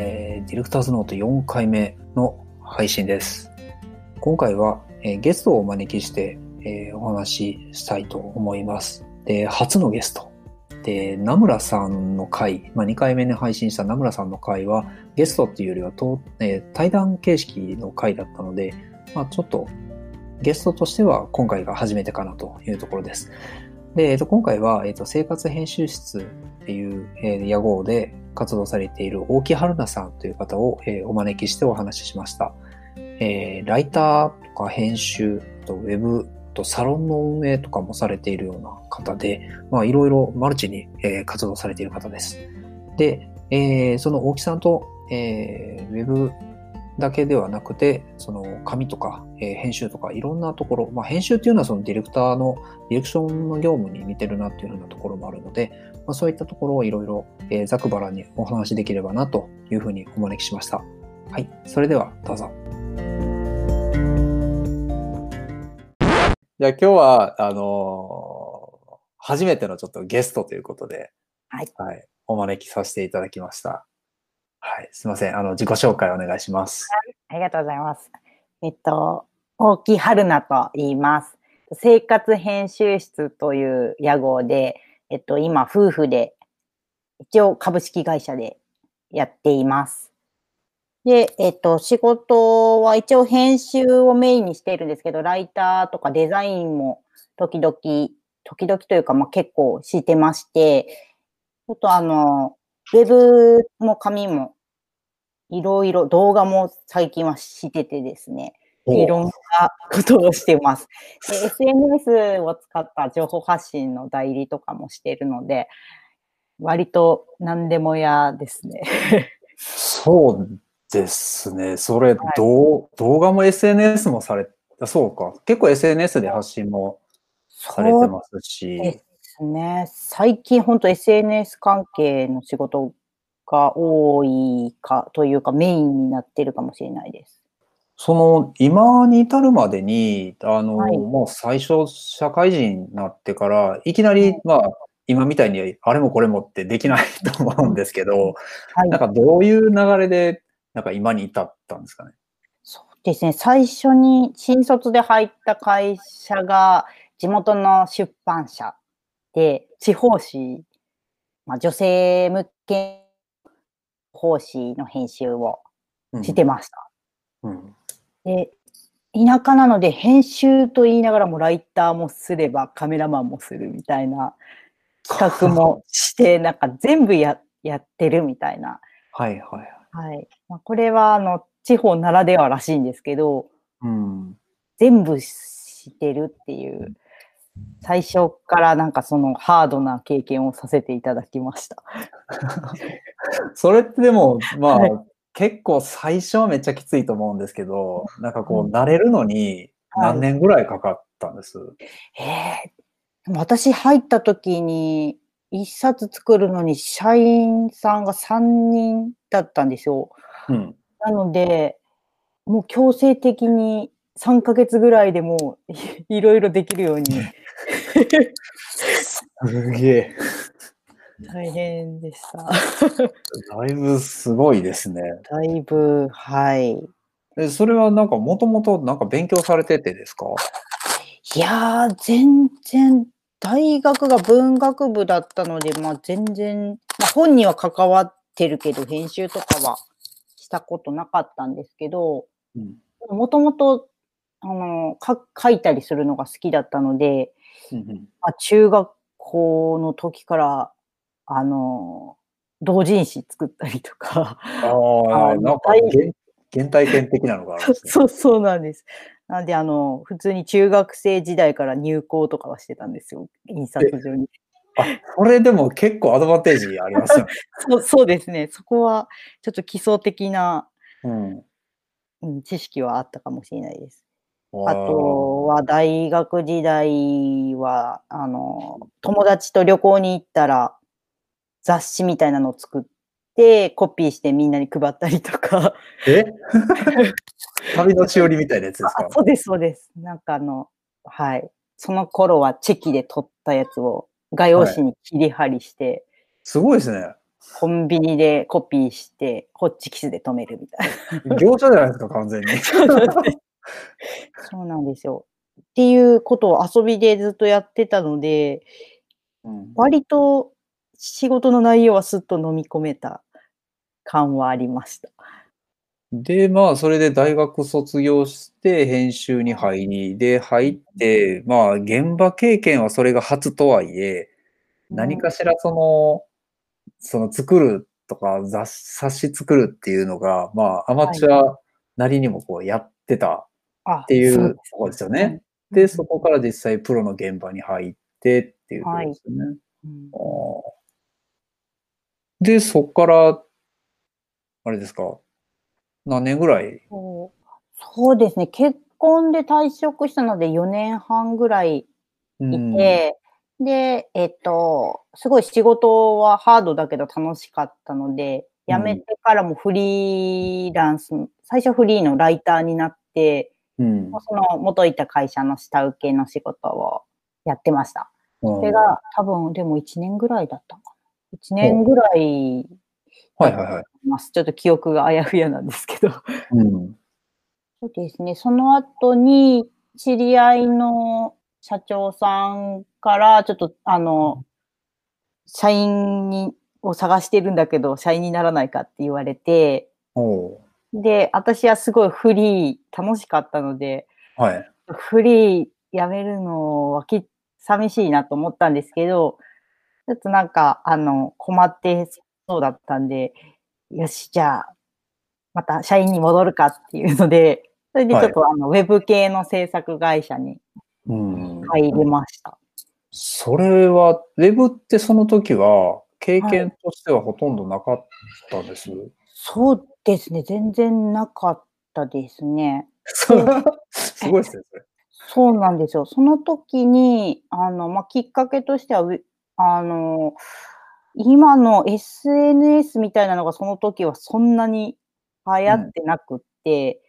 えー、ディレクターズノート4回目の配信です。今回は、えーゲストをお招きして、えーお話ししたいと思います。で、初のゲスト。で、名村さんの回、まあ、2回目に配信した名村さんの回は、ゲストっていうよりはと、えー対談形式の回だったので、まあ、ちょっとゲストとしては今回が初めてかなというところです。で、えっと、今回は、えっと、生活編集室っていう、えー屋号で活動されている大木春菜さんという方を、えお招きしてお話ししました。えーライターとか編集とウェブとサロンの運営とかもされているような方で、まあいろいろマルチに、え活動されている方です。で、えーその大木さんと、えーウェブだけではなくて、その紙とか、えー編集とかいろんなところ、まあ編集っていうのはそのディレクターのディレクションの業務に似てるなっていうふうなところもあるので、まあ、そういったところをいろいろ、えーざくばらにお話しできればなというふうにお招きしました。はい。それではどうぞ。じゃあ今日は、あのー初めてのちょっとゲストということで、はい。はい、お招きさせていただきました。はい、すいません。あの、自己紹介お願いします。ありがとうございます。えっと、大木春菜と言います。生活編集室という屋号で、えっと、今、夫婦で、一応株式会社でやっています。で、えっと、仕事は一応編集をメインにしているんですけど、ライターとかデザインも時々、時々というか、まあ、結構してまして、ちょっとあの、ウェブも紙もいろいろ動画も最近はしててですね、いろんなことをしてます。で SNS を使った情報発信の代理とかもしてるので、割と何でもやですね。そうですね。それ、どう動画も SNS もされ、あそうか。結構 SNS で発信もされてますでし。すね。最近本当 SNS 関係の仕事が多いかというかメインになってるかもしれないです。その、今に至るまでに、あの、はいもう最初、社会人になってから、いきなり、まあ、今みたいに、あれもこれもってできない と思うんですけど、はいなんかどういう流れで、なんか今に至ったんですかね？そうですね。最初に新卒で入った会社が地元の出版社で地方紙、まあ、女性向け講師の編集をうんしてました。うんで、田舎なので編集と言いながらもライターもすればカメラマンもするみたいな企画もして、なんか全部ややってるみたいな。はいはい。はい。まあ、これはあの地方ならではらしいんですけど、うん。全部してるっていう、最初からなんかそのハードな経験をさせていただきました。それってでも、まあ、はい結構最初はめっちゃきついと思うんですけど、なんかこうう、慣れるのにはい何年ぐらいかかったんです、ええでも私入った時に、一冊作るのに社員さんが3人だったんですよ。うん。なので、もう強制的に3ヶ月ぐらいでもうい いろいろできるように すげえ。大変でした。だいぶすごいですね。だいぶ、はい。えそれはなんかもともとなんか勉強されててですか？いやー、全然、大学が文学部だったので、まあ全然、まあ本には関わってるけど、編集とかはしたことなかったんですけど、うん。もともと、あの、か書いたりするのが好きだったので、うんうんまあ、中学校の時から、あの、同人誌作ったりとか、ああ、なんか大原原体験的なのがあるね。そうそうなんです。なんで、あの、普通に中学生時代から入校とかはしてたんですよ、印刷所に。あ、これでも結構アドバンテージありますよね。そうそうですね。そこはちょっと基礎的な、うん。うん、知識はあったかもしれないです。わあとは大学時代は、あの、友達と旅行に行ったら雑誌みたいなのを作って、コピーしてみんなに配ったりとか。え？旅のしおりみたいなやつですか？あそうです、そうです。なんかあの、はい。その頃はチェキで撮ったやつを画用紙に切り貼りして、すごいですね。コンビニでコピーして、ホッチキスで止めるみたいな。業者じゃないですか、完全に。そうなんですよ。っていうことを遊びでずっとやってたので、うん割と仕事の内容はすっと飲み込めた感はありました。で、まあ、それで大学卒業して、編集に入り、で、入って、まあ、現場経験はそれが初とはいえ、何かしらその、その作るとか雑冊子作るっていうのが、まあ、アマチュアなりにもこうやってたあっていそううところですよね。で、そこから実際プロの現場に入ってっていうところですよね。うんあーで、そこから、あれですか、何年ぐらい？そうですね。結婚で退職したので4年半ぐらいいて、で、えっと、すごい仕事はハードだけど楽しかったので、うん辞めてからもフリーランス、最初フリーのライターになって、うん。その元いた会社の下請けの仕事をやってました。そそれが多分でも1年ぐらいだったのかな。1年ぐらいはいはいはい。ます。ちょっと記憶があやふやなんですけど。うん。そうですね。その後に、知り合いの社長さんから、ちょっと、あの、社員に、を探してるんだけど、社員にならないかって言われて、で、私はすごいフリー、楽しかったので、はい。フリーやめるのはき寂しいなと思ったんですけど、ちょっとなんか、あの、困ってそうだったんで、よし、じゃあ、また社員に戻るかっていうので、それでちょっと、あの、ウェブ系の制作会社にうん。入りました。それは、ウェブってその時は、経験としてはほとんどなかったです？そうですね、全然なかったですね。すごいですね、それ。そうなんですよ。その時に、あの、まあ、きっかけとしては、あの、今の SNS みたいなのがその時はそんなに流行ってなくって、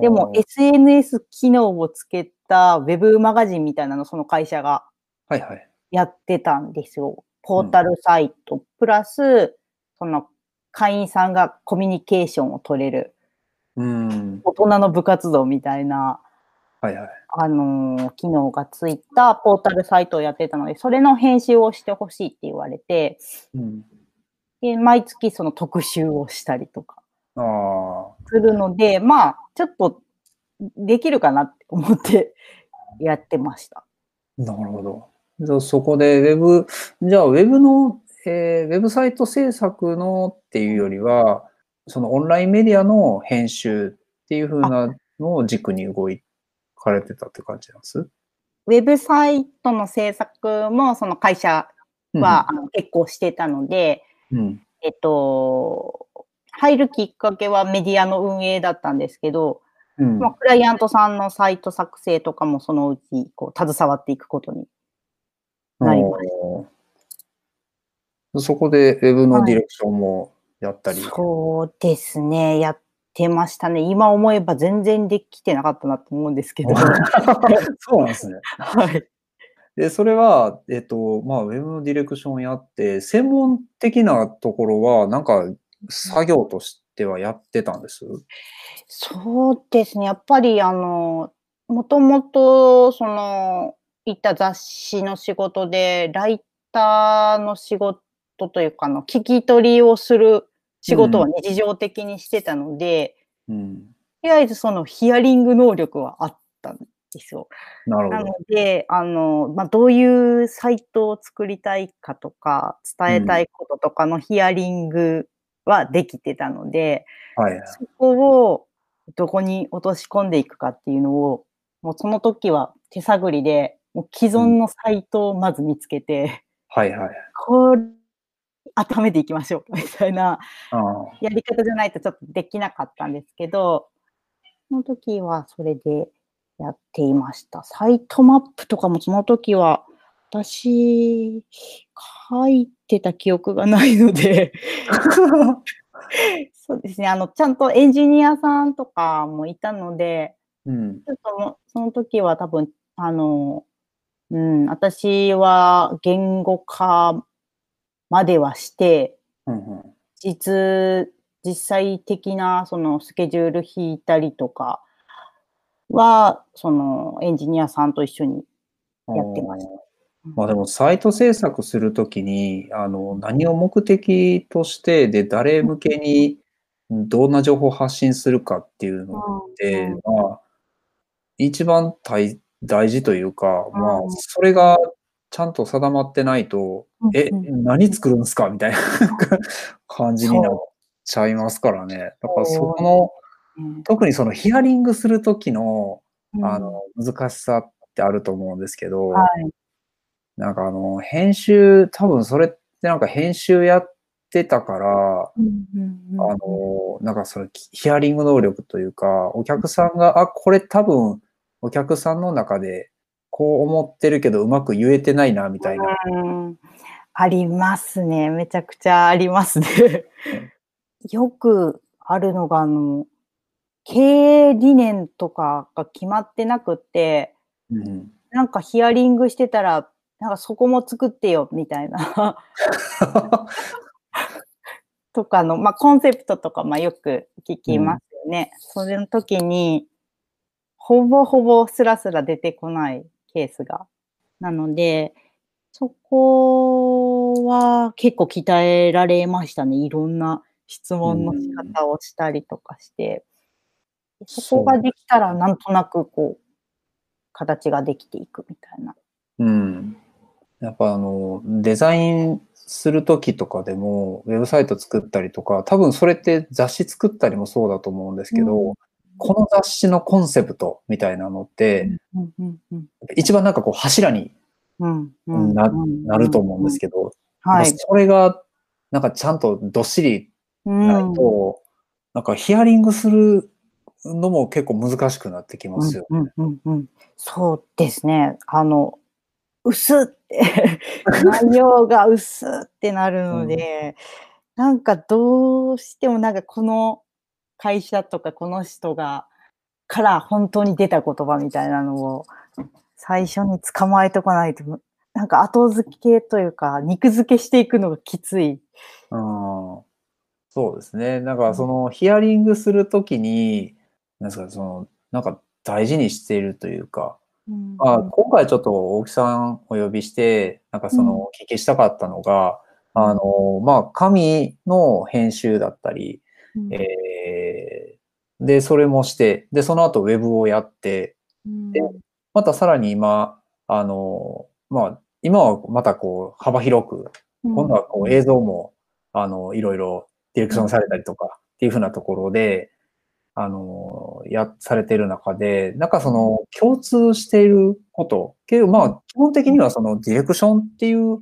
でも SNS 機能をつけたウェブマガジンみたいなのその会社がはいはい。やってたんですよ。ポータルサイト、プラス、その会員さんがコミュニケーションを取れるうん。大人の部活動みたいなはいはい。あのー機能がついたポータルサイトをやってたので、それの編集をしてほしいって言われて、うん。で毎月その特集をしたりとか。するので、まあ、ちょっとできるかなって思ってやってました。なるほど。じゃあそこでウェブ、じゃあウェブの、えーウェブサイト制作のっていうよりは、そのオンラインメディアの編集っていう風なのを軸に動いかれてたって感じなんです？ウェブサイトの制作もその会社は、あの結構してたので、うん。えっと、入るきっかけはメディアの運営だったんですけど、うん。まあ、クライアントさんのサイト作成とかもそのうちこう携わっていくことになりまおーそこでウェブのディレクションもやったり？そうですね、やってましたね。今思えば全然できてなかったなと思うんですけど。そうなんですね。はい。で、それは、えっと、まあ、ウェブのディレクションやって、専門的なところは、なんか、作業としてはやってたんです？そうですね、やっぱりあの、もともと、その、いった雑誌の仕事で、ライターの仕事というか、あの、聞き取りをする仕事は日常的にしてたので、うん。とりあえずそのヒアリング能力はあったんですよ。なのなるほど。で、あの、まあ、どういうサイトを作りたいかとか、伝えたいこととかのヒアリングはできてたので、はい。そこをどこに落とし込んでいくかっていうのを、もうその時は手探りで、もう既存のサイトをまず見つけて、はいはい。これ、温めていきましょう みたいなやり方じゃないとちょっとできなかったんですけど、その時はそれでやっていました。サイトマップとかもその時は、私、書いてた記憶がないので、そうですね、あの、ちゃんとエンジニアさんとかもいたので、うん。ちょっとその時は多分、あの、うん、私は言語化まではして、うんうん。実、実際的なそのスケジュール引いたりとかは、そのエンジニアさんと一緒にやってました。まあでも、サイト制作するときに、あの、何を目的として、で、誰向けにどんな情報を発信するかっていうのって、うん。まあ、一番大大事というか、まあう、ん。それがちゃんと定まってないと、え、うん。何作るんですか？みたいな。感じになっちゃいますからね。だからそこの、う。ん特にそのヒアリングするときの、うん。あの、難しさってあると思うんですけど、はい。なんかあの、編集、多分それってなんか編集やってたから、あの、なんかそのヒアリング能力というか、お客さんが、あ、これ多分お客さんの中でこう思ってるけどうまく言えてないな、みたいな。うんありますね。めちゃくちゃありますね。よくあるのが、あの、経営理念とかが決まってなくって、うんなんかヒアリングしてたら、なんかそこも作ってよ、みたいな。とかの、まあ、コンセプトとか、まあ、よく聞きますよね。それの時に、ほぼほぼスラスラ出てこないケースが。なので、そこは結構鍛えられましたね。いろんな質問の仕方をしたりとかして。そこができたら、なんとなくこう、形ができていくみたいな。うん。やっぱあの、デザインするときとかでも、ウェブサイト作ったりとか、多分それって雑誌作ったりもそうだと思うんですけど、うんこの雑誌のコンセプトみたいなのって、うんうんうん一番なんかこう柱になうんなると思うんですけど、はい。それがなんかちゃんとどっしりうんないと、なんかヒアリングするのも結構難しくなってきますよ。うんうんうんうんそうですね。あの、薄って、内容が薄ってなるので、なんかどうしてもなんかこの会社とかこの人が、から本当に出た言葉みたいなのを最初に捕まえとかないと、なんか後付けというか、肉付けしていくのがきつい。うんそうですね。なんかそのヒアリングするときに、なんですか、その、なんか大事にしているというか、うん。まあ、今回ちょっと大木さんお呼びして、なんかそのお聞きしたかったのが、うん。あの、まあ、紙の編集だったり、うん。えーで、それもして、で、その後ウェブをやって、うん。でまたさらに今、あの、まあ、今はまたこう、幅広く、今度はこう映像も、あの、いろいろディレクションされたりとかっていうふうなところで、あの、や、されている中で、なんかその共通していること、けどまあ、基本的にはそのディレクションっていう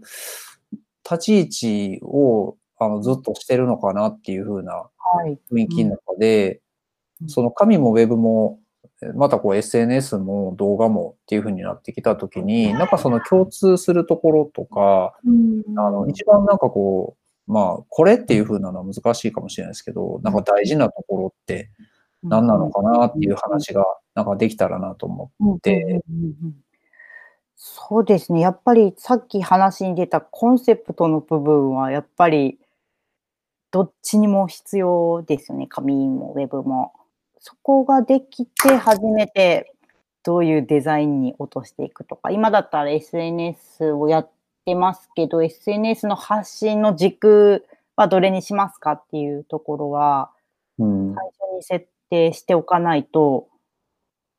立ち位置を、あの、ずっとしてるのかなっていうふうなはい。雰囲気の中で、うん。その紙もウェブも、またこう SNS も動画もっていう風になってきたときに、なんかその共通するところとか、あの、一番なんかこう、まあ、これっていう風なのは難しいかもしれないですけど、なんか大事なところって何なのかなっていう話が、なんかできたらなと思って、そうですね。やっぱりさっき話に出たコンセプトの部分はやっぱりどっちにも必要ですよね。紙もウェブも。そこができて初めてどういうデザインに落としていくとか。今だったら SNS をやってますけど、SNS の発信の軸はどれにしますかっていうところは、うん、最初に設定しておかないと、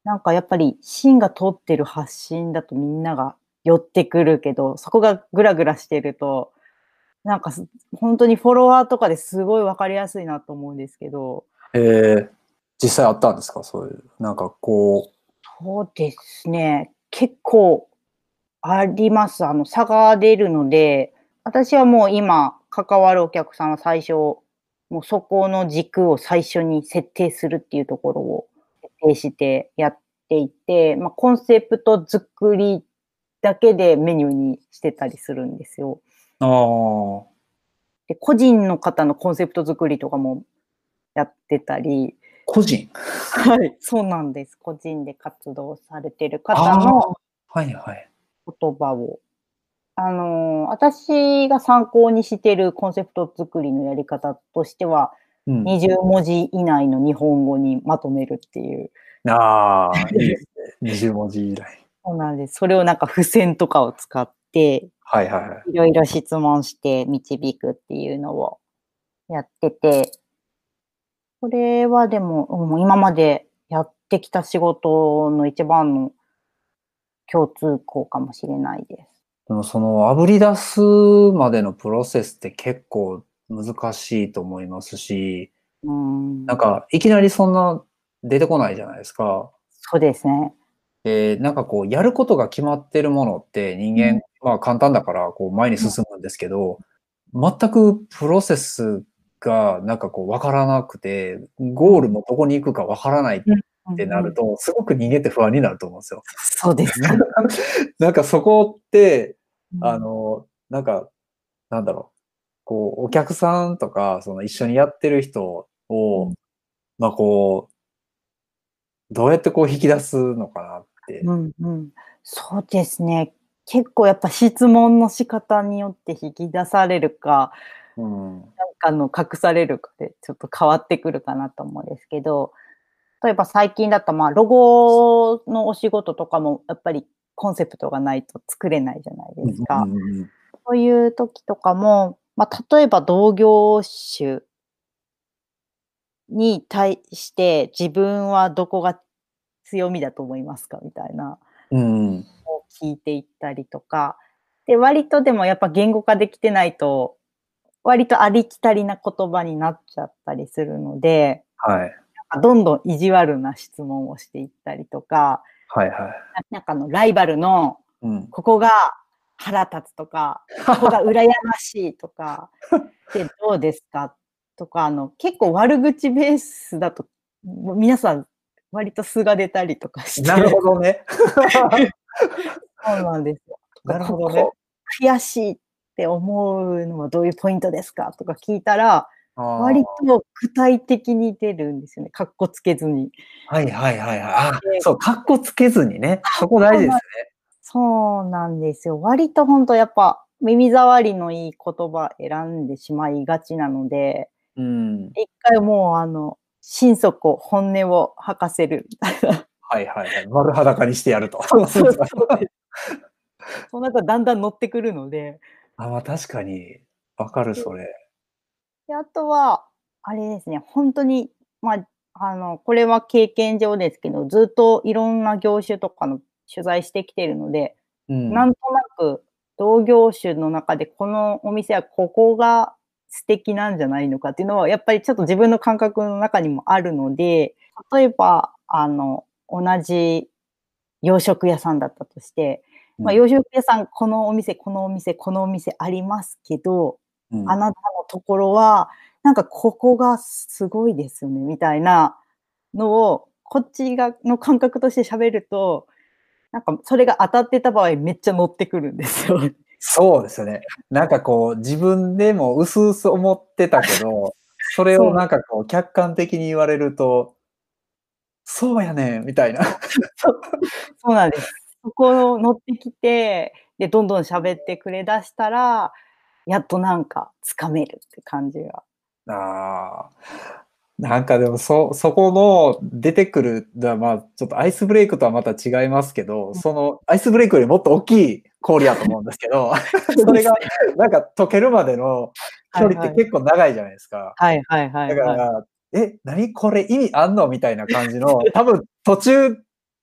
なんかやっぱり芯が通ってる発信だとみんなが寄ってくるけど、そこがグラグラしてると、なんかす本当にフォロワーとかですごいわかりやすいなと思うんですけど、えー、実際あったんですか？そういう、なんかこそうですね、結構あります。あの、差が出るので、私はもう今関わるお客さんは最初、もうそこの軸を最初に設定するっていうところを設定してやっていて、まあ、コンセプト作りだけでメニューにしてたりするんですよ。う、ああ、で、個人の方のコンセプト作りとかもやってたり、個人はい、そうなんです。個人で活動されてる方のはいはい。言葉をあの、私が参考にしてるコンセプト作りのやり方としては、うん、20文字以内の日本語にまとめるっていう。ああ、いいですね。20文字以来。そうなんです。それをなんか付箋とかを使って、はいはいはい。いろいろ質問して導くっていうのをやってて、これはでも、うん今までやってきた仕事の一番の共通項かもしれないです。でもその炙り出すまでのプロセスって結構難しいと思いますし、うん。なんかいきなりそんな出てこないじゃないですか。そうですね。で、なんかこうやることが決まってるものって人間、うんまあ簡単だからこう前に進むんですけど、全くプロセスがなんかこうわからなくて、ゴールもどこに行くかわからないってなると、すごく人間って不安になると思うんですよ。そうですね。なんかそこって、あうん、の、なんか、なんだろう。こう、お客さんとか、その一緒にやってる人を、うんまあこう、どうやってこう引き出すのかなって。うんうん、そうですね。結構やっぱ質問の仕方によって引き出されるか、うん。なんかの隠されるかでちょっと変わってくるかなと思うんですけど、例えば最近だとまあロゴのお仕事とかもやっぱりコンセプトがないと作れないじゃないですか。うんうんうんそういう時とかも、まあ、例えば同業種に対して自分はどこが強みだと思いますかみたいなうん。を聞いていったりとか、で、割とでもやっぱ言語化できてないと、割とありきたりな言葉になっちゃったりするので、はい。どんどん意地悪な質問をしていったりとか、はいはい。ななんかあのライバルのうん。ここが腹立つとか、ここが羨ましいとか、で、どうですかとか、あの、結構悪口ベースだと、皆さん割と素が出たりとかして。なるほどね。そうなんですよ。なるほどね悔しいって思うのはどういうポイントですかとか聞いたら、割と具体的に出るんですよね。かっこつけずに。はいはいはいはい。あで、そう、かっこつけずにね。そこ大事ですね。そうなんですよ。割と本当やっぱ耳障りのいい言葉選んでしまいがちなので、うん。一回もうあの、心底本音を吐かせる。はいはいはい。丸裸にしてやると。そうそうそう。その中だんだん乗ってくるので、あ、まあ確かに。わかる、それ。であとは、あれですね、本当に、まあ、あの、これは経験上ですけど、ずっといろんな業種とかの取材してきてるので、うん。なんとなく同業種の中でこのお店はここが素敵なんじゃないのかっていうのは、やっぱりちょっと自分の感覚の中にもあるので、例えば、あの、同じ洋食屋さんだったとして、まあ、うん洋食屋さん、このお店、このお店、このお店ありますけど、うんあなたのところは、なんかここがすごいですよね、みたいなのを、こっちがの感覚として喋ると、なんかそれが当たってた場合めっちゃ乗ってくるんですよ。そうですよね。なんかこう、自分でも薄々思ってたけど、それをなんかこう、客観的に言われると、そうやねんみたいな。そうなんです。そこを乗ってきて、で、どんどん喋ってくれだしたら、やっとなんかつかめるって感じが。ああ。なんかでもそ、そこの出てくる、だまあちょっとアイスブレイクとはまた違いますけど、そのアイスブレイクよりもっと大きい氷やと思うんですけど、それがなんか溶けるまでの距離って結構長いじゃないですか。はいはいはい、はい。だから、え、何これ意味あんの？みたいな感じの、多分途中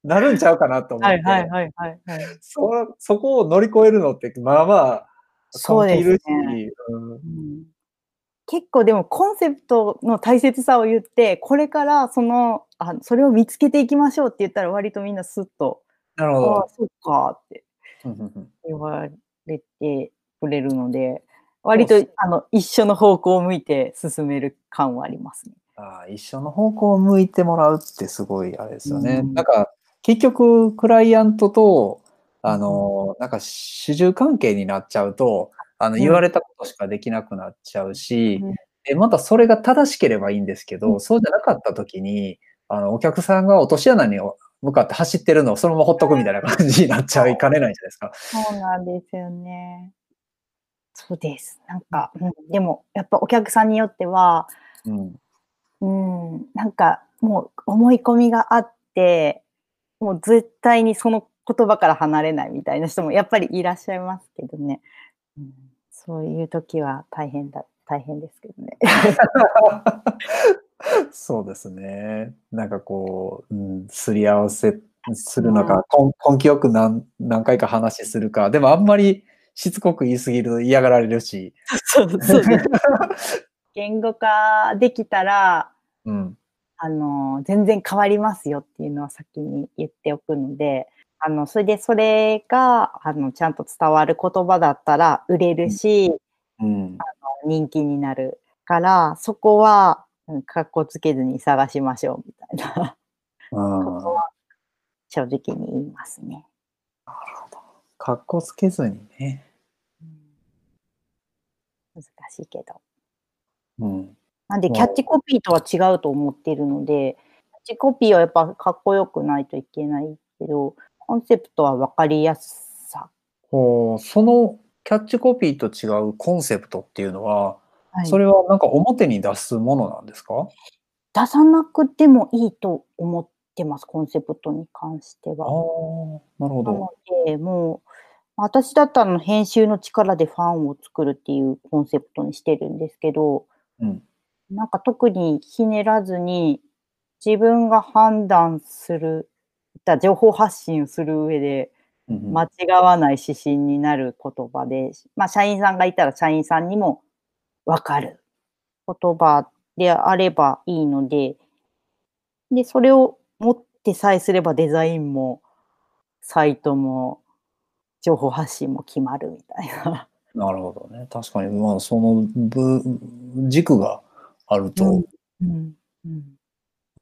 なるんちゃうかなと思って、はいはいはいはいはい。そそこを乗り越えるのって、まあまあ、そうですねうんうん結構でもコンセプトの大切さを言って、これからその、あそれを見つけていきましょうって言ったら割とみんなスッと、なるほああど。、そっかって言われてくれるので、割とあの一緒の方向を向いて進める感はありますね。あー一緒の方向を向いてもらうってすごいあれですよね。うんなんか、結局、クライアントと、あの、なんか主従関係になっちゃうと、あの、うん言われたことしかできなくなっちゃうし、うんで、またそれが正しければいいんですけど、うんそうじゃなかった時に、あの、お客さんが落とし穴に向かって走ってるのをそのままほっとくみたいな感じになっちゃいかねないじゃないですか。そうなんですよね。そうです。なんか、うん、でも、やっぱお客さんによっては、うん。うん、なんかもう思い込みがあって、もう絶対にその言葉から離れないみたいな人もやっぱりいらっしゃいますけどね。うん、そういう時は大変だ、大変ですけどね。そうですね。なんかこう、うん、すり合わせするのか、根根気よく何何回か話するか、でもあんまりしつこく言いすぎると嫌がられるし。そうそうです。言語化できたら、うん。あの、全然変わりますよっていうのは先に言っておくので、あの、それでそれが、あの、ちゃんと伝わる言葉だったら売れるし、うん。人気になるから、そこは、うんかっこつけずに探しましょうみたいなうんことは正直に言いますね。かっこつけずにね。難しいけど。うん。なんで、まあキャッチコピーとは違うと思っているので、キャッチコピーはやっぱかっこよくないといけないけど、コンセプトは分かりやすさ。そのキャッチコピーと違うコンセプトっていうのは、はいそれはなんか表に出すものなんですか？出さなくてもいいと思ってます、コンセプトに関してああは。、なるほどなの。で、もう、私だったら編集の力でファンを作るっていうコンセプトにしてるんですけど、うん。なんか特にひねらずに自分が判断する、だ情報発信をする上でうん間違わない指針になる言葉で、まあ社員さんがいたら社員さんにもわかる言葉であればいいので、で、それを持ってさえすればデザインもサイトも情報発信も決まるみたいな。なるほどね。確かに、まあ、その部軸があると、うんうん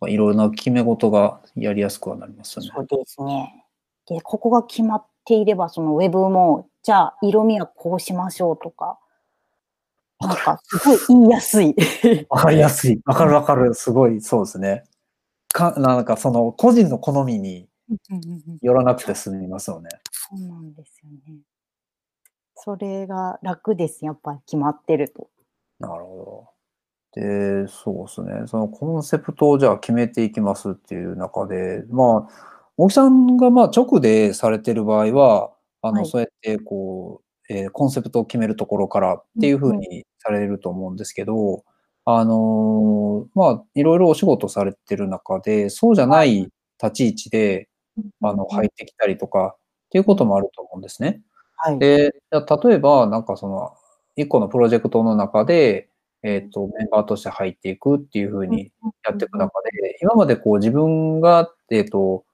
いろいろな決め事がやりやすくはなりますよね。そうですね。で、ここが決まっていれば、そのウェブも、じゃあ色味はこうしましょうとか、なんかすごい言いやすい。わかりやすい。わかるわかる。すごい、そうですね。か、なんかその個人の好みによらなくて済みますよね。そうなんですよね。それが楽です、やっぱり決まってると。なるほど。で、そうですね。そのコンセプトをじゃあ決めていきますっていう中で、まあ、大木さんがまあ直でされてる場合は、あの、はいそうやってこう、えーコンセプトを決めるところからっていうふうにされると思うんですけど、あのーまあ、いろいろお仕事されてる中で、そうじゃない立ち位置で、あの、入ってきたりとかっていうこともあると思うんですね。はい。で、例えば、なんかその、一個のプロジェクトの中で、えっ、と、メンバーとして入っていくっていうふうにやっていく中で、今までこう自分が、えっ、と、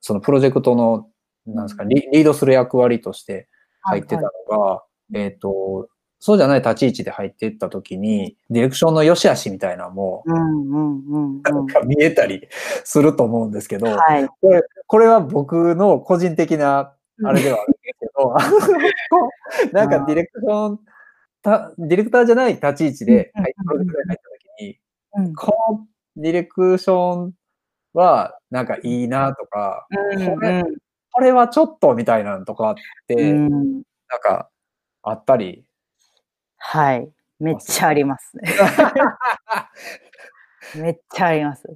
そのプロジェクトの、なんですか、リリードする役割として入ってたのが、えっ、と、そうじゃない立ち位置で入っていったときに、ディレクションの良し悪しみたいなのも、うんうんうんうなんか見えたりすると思うんですけど、ん。はい。これ、これは僕の個人的なあれではあるんですけど、なんかディレクション、たディレクターじゃない立ち位置で、うんはい、プロジェクトに入った時に、うんこのディレクションはなんかいいなとか、うんこれこれはちょっとみたいなのとかって、うんなんかあったり、はい。めっちゃありますね。めっちゃあります。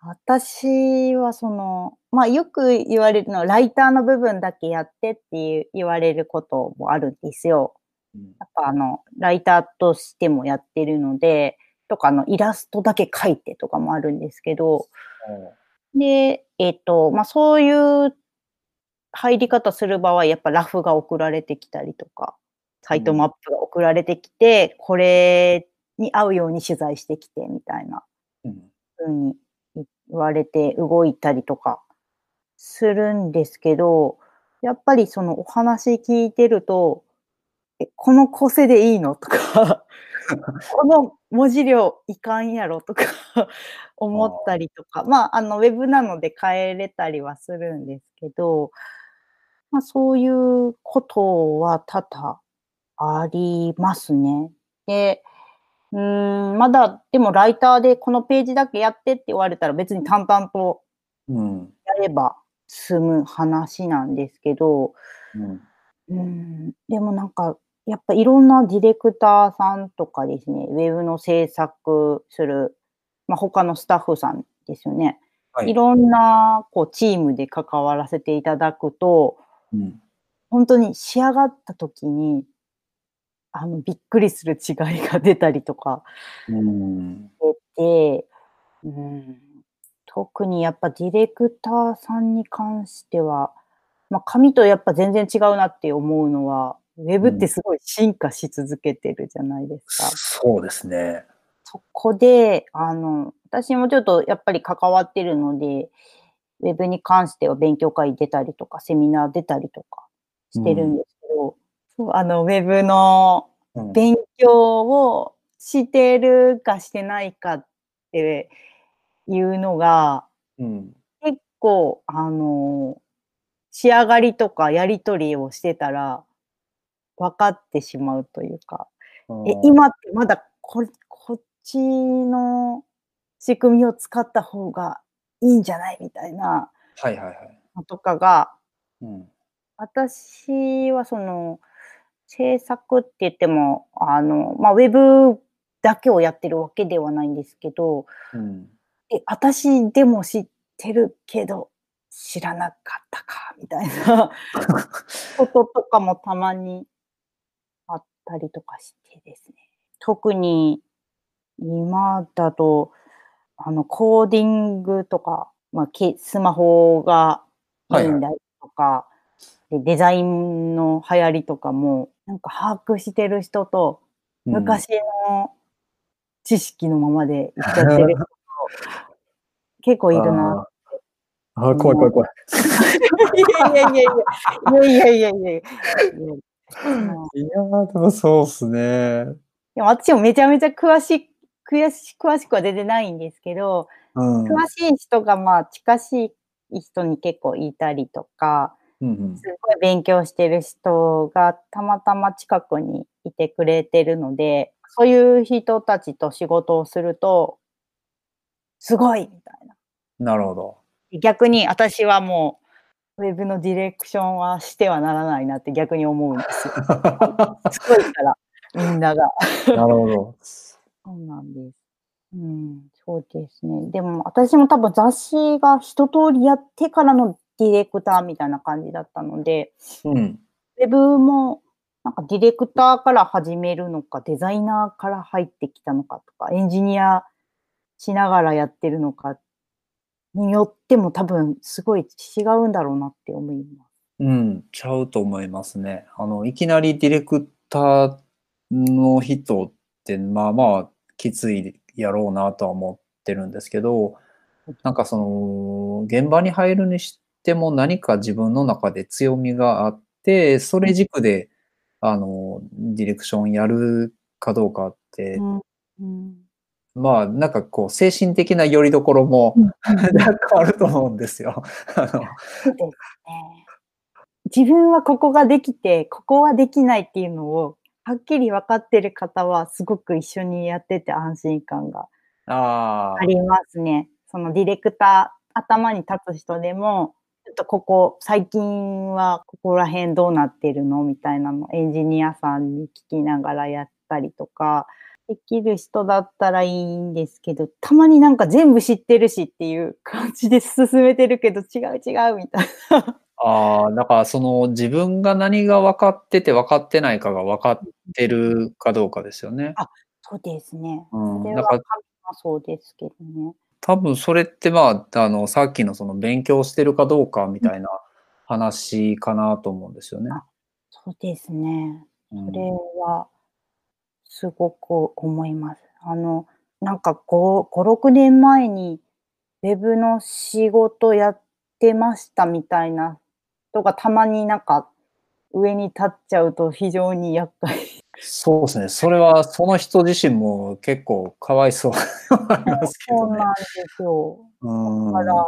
私はその、まあよく言われるのは、ライターの部分だけやってっていう言われることもあるんですよ。うん。やっぱあの、ライターとしてもやってるので、とかあの、イラストだけ描いてとかもあるんですけど、で、えっ、と、まあそういう入り方する場合、やっぱラフが送られてきたりとか、サイトマップが送られてきて、これに合うように取材してきてみたいなうん。風に言われて動いたりとかするんですけど、やっぱりそのお話聞いてると、えこの構成でいいの？とか、この文字量いかんやろ？とか。思ったりとか、まあ、あの、ウェブなので変えれたりはするんですけど、まあ、そういうことは多々ありますね。で、うーん、まだ、でもライターでこのページだけやってって言われたら別に淡々とうん。やえば済む話なんですけど、うん。うん、でもなんか、やっぱいろんなディレクターさんとかですね、ウェブの制作する、まあ、他のスタッフさんですよね。はいいろんなこうチームで関わらせていただくと、うん。本当に仕上がった時に、あの、びっくりする違いが出たりとかうん。出て、うん、特にやっぱディレクターさんに関しては、まあ、紙とやっぱ全然違うなって思うのは、ウェブってすごい進化し続けてるじゃないですか。そうですね。そこで、あの、私もちょっとやっぱり関わってるので、ウェブに関しては勉強会出たりとか、セミナー出たりとかしてるんですけど、そうあの、ウェブのうん勉強をしてるかしてないかっていうのが、うん。結構、あの、仕上がりとかやりとりをしてたら、分かってしまうというか、え、今ってまだここっちの仕組みを使った方がいいんじゃないみたいなはいはいはい。のとかが、うん。私はその、制作って言っても、あの、まあ、ウェブだけをやってるわけではないんですけど、うん。え、私でも知ってるけど、知らなかったか、みたいな こととかもたまにあったりとかしてですね。特に今だと、あの、コーディングとか、まあ、けスマホがいいんだとか、でデザインの流行りとかも、なんか把握してる人と、昔の知識のままでいっちゃってる人と 結構いるな。あー。あー、怖い怖い怖い。いやいやいやいやいやいやいやいやいやでもそうっすね。でも私もめちゃめちゃ詳しい、詳し詳しくは出てないんですけど、うん。詳しい人がまあ近しい人に結構いたりとか、うんうんすごい勉強してる人がたまたま近くにいてくれてるので、そういう人たちと仕事をすると、すごいみたいな。なるほど。逆に私はもう、ウェブのディレクションはしてはならないなって逆に思うんですよ。すごいから、みんなが。なるほど。そうなんです。うん、そうですね。でも私も多分雑誌が一通りやってからのディレクターみたいな感じだったので、うん。ウェブもなんかディレクターから始めるのか、デザイナーから入ってきたのかとか、エンジニアしながらやってるのかによっても多分すごい違うんだろうなって思います。うん、ちゃうと思いますね。あの、いきなりディレクターの人って、まあまあ、きついやろうなとは思ってるんですけど、なんかその、現場に入るにしても何か自分の中で強みがあって、それ軸で、あの、ディレクションやるかどうかって、うんうんまあ、なんかこう、精神的な拠り所も、なんかあると思うんですよ。自分はここができて、ここはできないっていうのを、はっきり分かってる方は、すごく一緒にやってて安心感があありますね。そのディレクター、頭に立つ人でも、ちょっとここ、最近はここら辺どうなってるのみたいなの、エンジニアさんに聞きながらやったりとか、できる人だったらいいんですけど、たまになんか全部知ってるしっていう感じで進めてるけど、違う違うみたいな。ああ、だからその自分が何が分かってて分かってないかが分かってるかどうかですよね。そうですね。うん、それはそうですけどね。多分それってまあ、あの、さっきのその勉強してるかどうかみたいな話かなと思うんですよね。そうですね。うんそれは、すごく思います。あの、なんか5、5、6年前に、ウェブの仕事やってましたみたいな人がたまになんか上に立っちゃうと非常に厄介。そうですね。それはその人自身も結構かわいそうありますけどね。そうなんですよ。うんだから、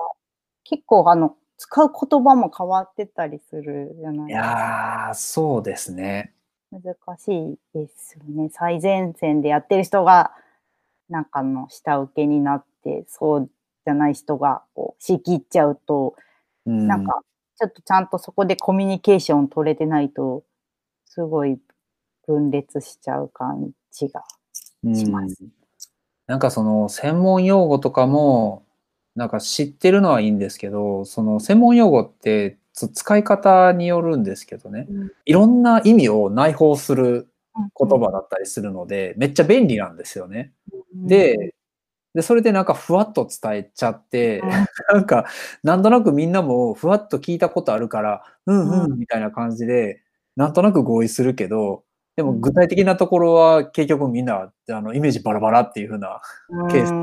結構あの、使う言葉も変わってたりするじゃないいですか。やー、そうですね。難しいですよね。最前線でやってる人が、なんかの下請けになって、そうじゃない人がこう仕切っちゃうと、うんなんか、ちょっとちゃんとそこでコミュニケーション取れてないと、すごい分裂しちゃう感じが。しますうんなんかその専門用語とかも、なんか知ってるのはいいんですけど、その専門用語ってつ使い方によるんですけどね、うん。いろんな意味を内包する言葉だったりするので、めっちゃ便利なんですよね。で、で、それでなんかふわっと伝えちゃって、うん。なんか、なんとなくみんなもふわっと聞いたことあるから、うんううんみたいな感じで、なんとなく合意するけど、でもうん。具体的なところは結局みんなあのイメージバラバラっていう風なうん。ケースで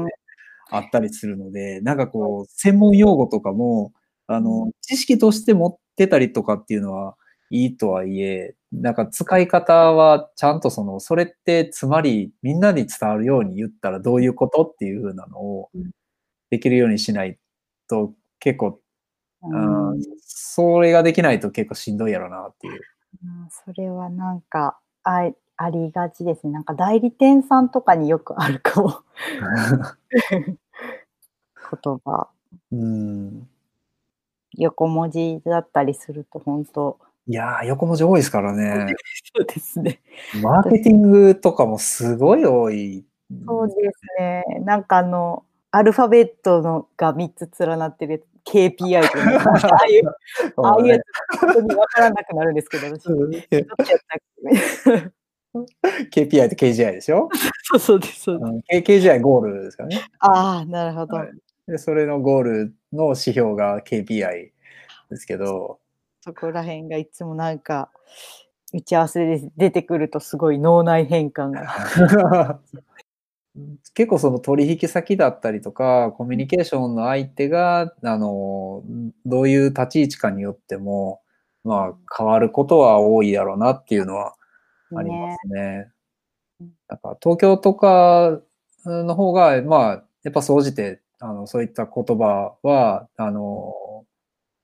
あったりするので、なんかこう、専門用語とかも、あうの、知識として持ってたりとかっていうのはいいとはいえ、なんか使い方はちゃんとその、それってつまりみんなに伝わるように言ったらどういうことっていう風なのをうんできるようにしないと結構、うんうんそれができないと結構しんどいやろなっていう。うんそれはなんかあありがちですね。なんか代理店さんとかによくあるかも。言葉。うん。横文字だったりすると本当。いやー、横文字多いですからね。そうですね。マーケティングとかもすごい多い。そうですね。なんかあの、アルファベットのが3つ連なってる KPI とか、ああいう、ああいうやつ、本当にわからなくなるんですけど、私、KPI と KGI でしょ、そうそうです、そうです。?KGI ゴールですからね。ああ、なるほど。はいで、それのゴールの指標が KPI ですけど、そこら辺がいつもなんか、打ち合わせで出てくるとすごい脳内変換が。結構その取引先だったりとか、コミュニケーションの相手が、あの、どういう立ち位置かによっても、まあ変わることは多いだろうなっていうのはありますね。うんなんか東京とかの方が、まあ、やっぱ総じて、あの、そういった言葉は、あの、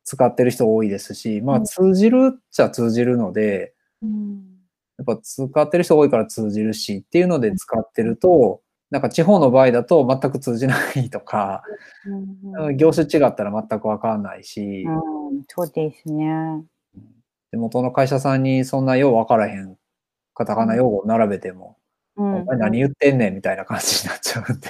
使ってる人多いですし、まあうん。通じるっちゃ通じるので、うん。やっぱ使ってる人多いから通じるしっていうので使ってると、なんか地方の場合だと全く通じないとか、うん業種違ったら全くわかんないし、うん、そうですね。地元の会社さんにそんなようわからへんカタカナ用語を並べても、うん。お前何言ってんねんみたいな感じになっちゃうんで。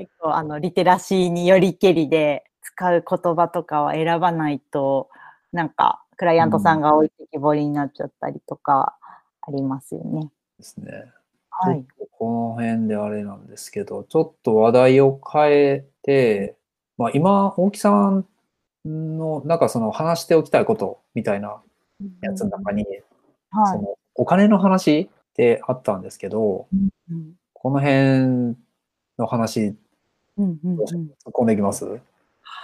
結構あのリテラシーによりけりで使う言葉とかは選ばないとなんかクライアントさんが置いてきぼりになっちゃったりとかありますよね。ですね。はい。この辺であれなんですけど、ちょっと話題を変えて、まあ今、大木さんのなんかその話しておきたいことみたいなやつの中に、はいそのお金の話ってあったんですけど、うんこの辺の話、うんうんん突っ込んでいきます？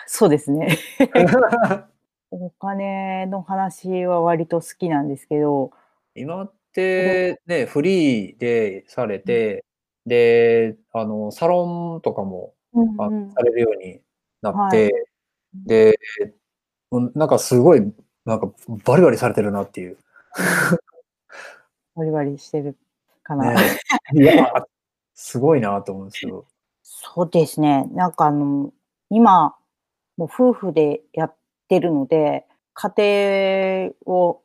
そうですね。お金の話は割と好きなんですけど、今ってね、フリーでされて、で、あの、サロンとかもうんあうんされるようになっはて、で、うんなんかすごい、なんかバリバリされてるなっていう。バリバリしてるかな。ね、いや、すごいなと思うんですけど。そうですね。なんかあの、今、もう夫婦でやってるので、家庭を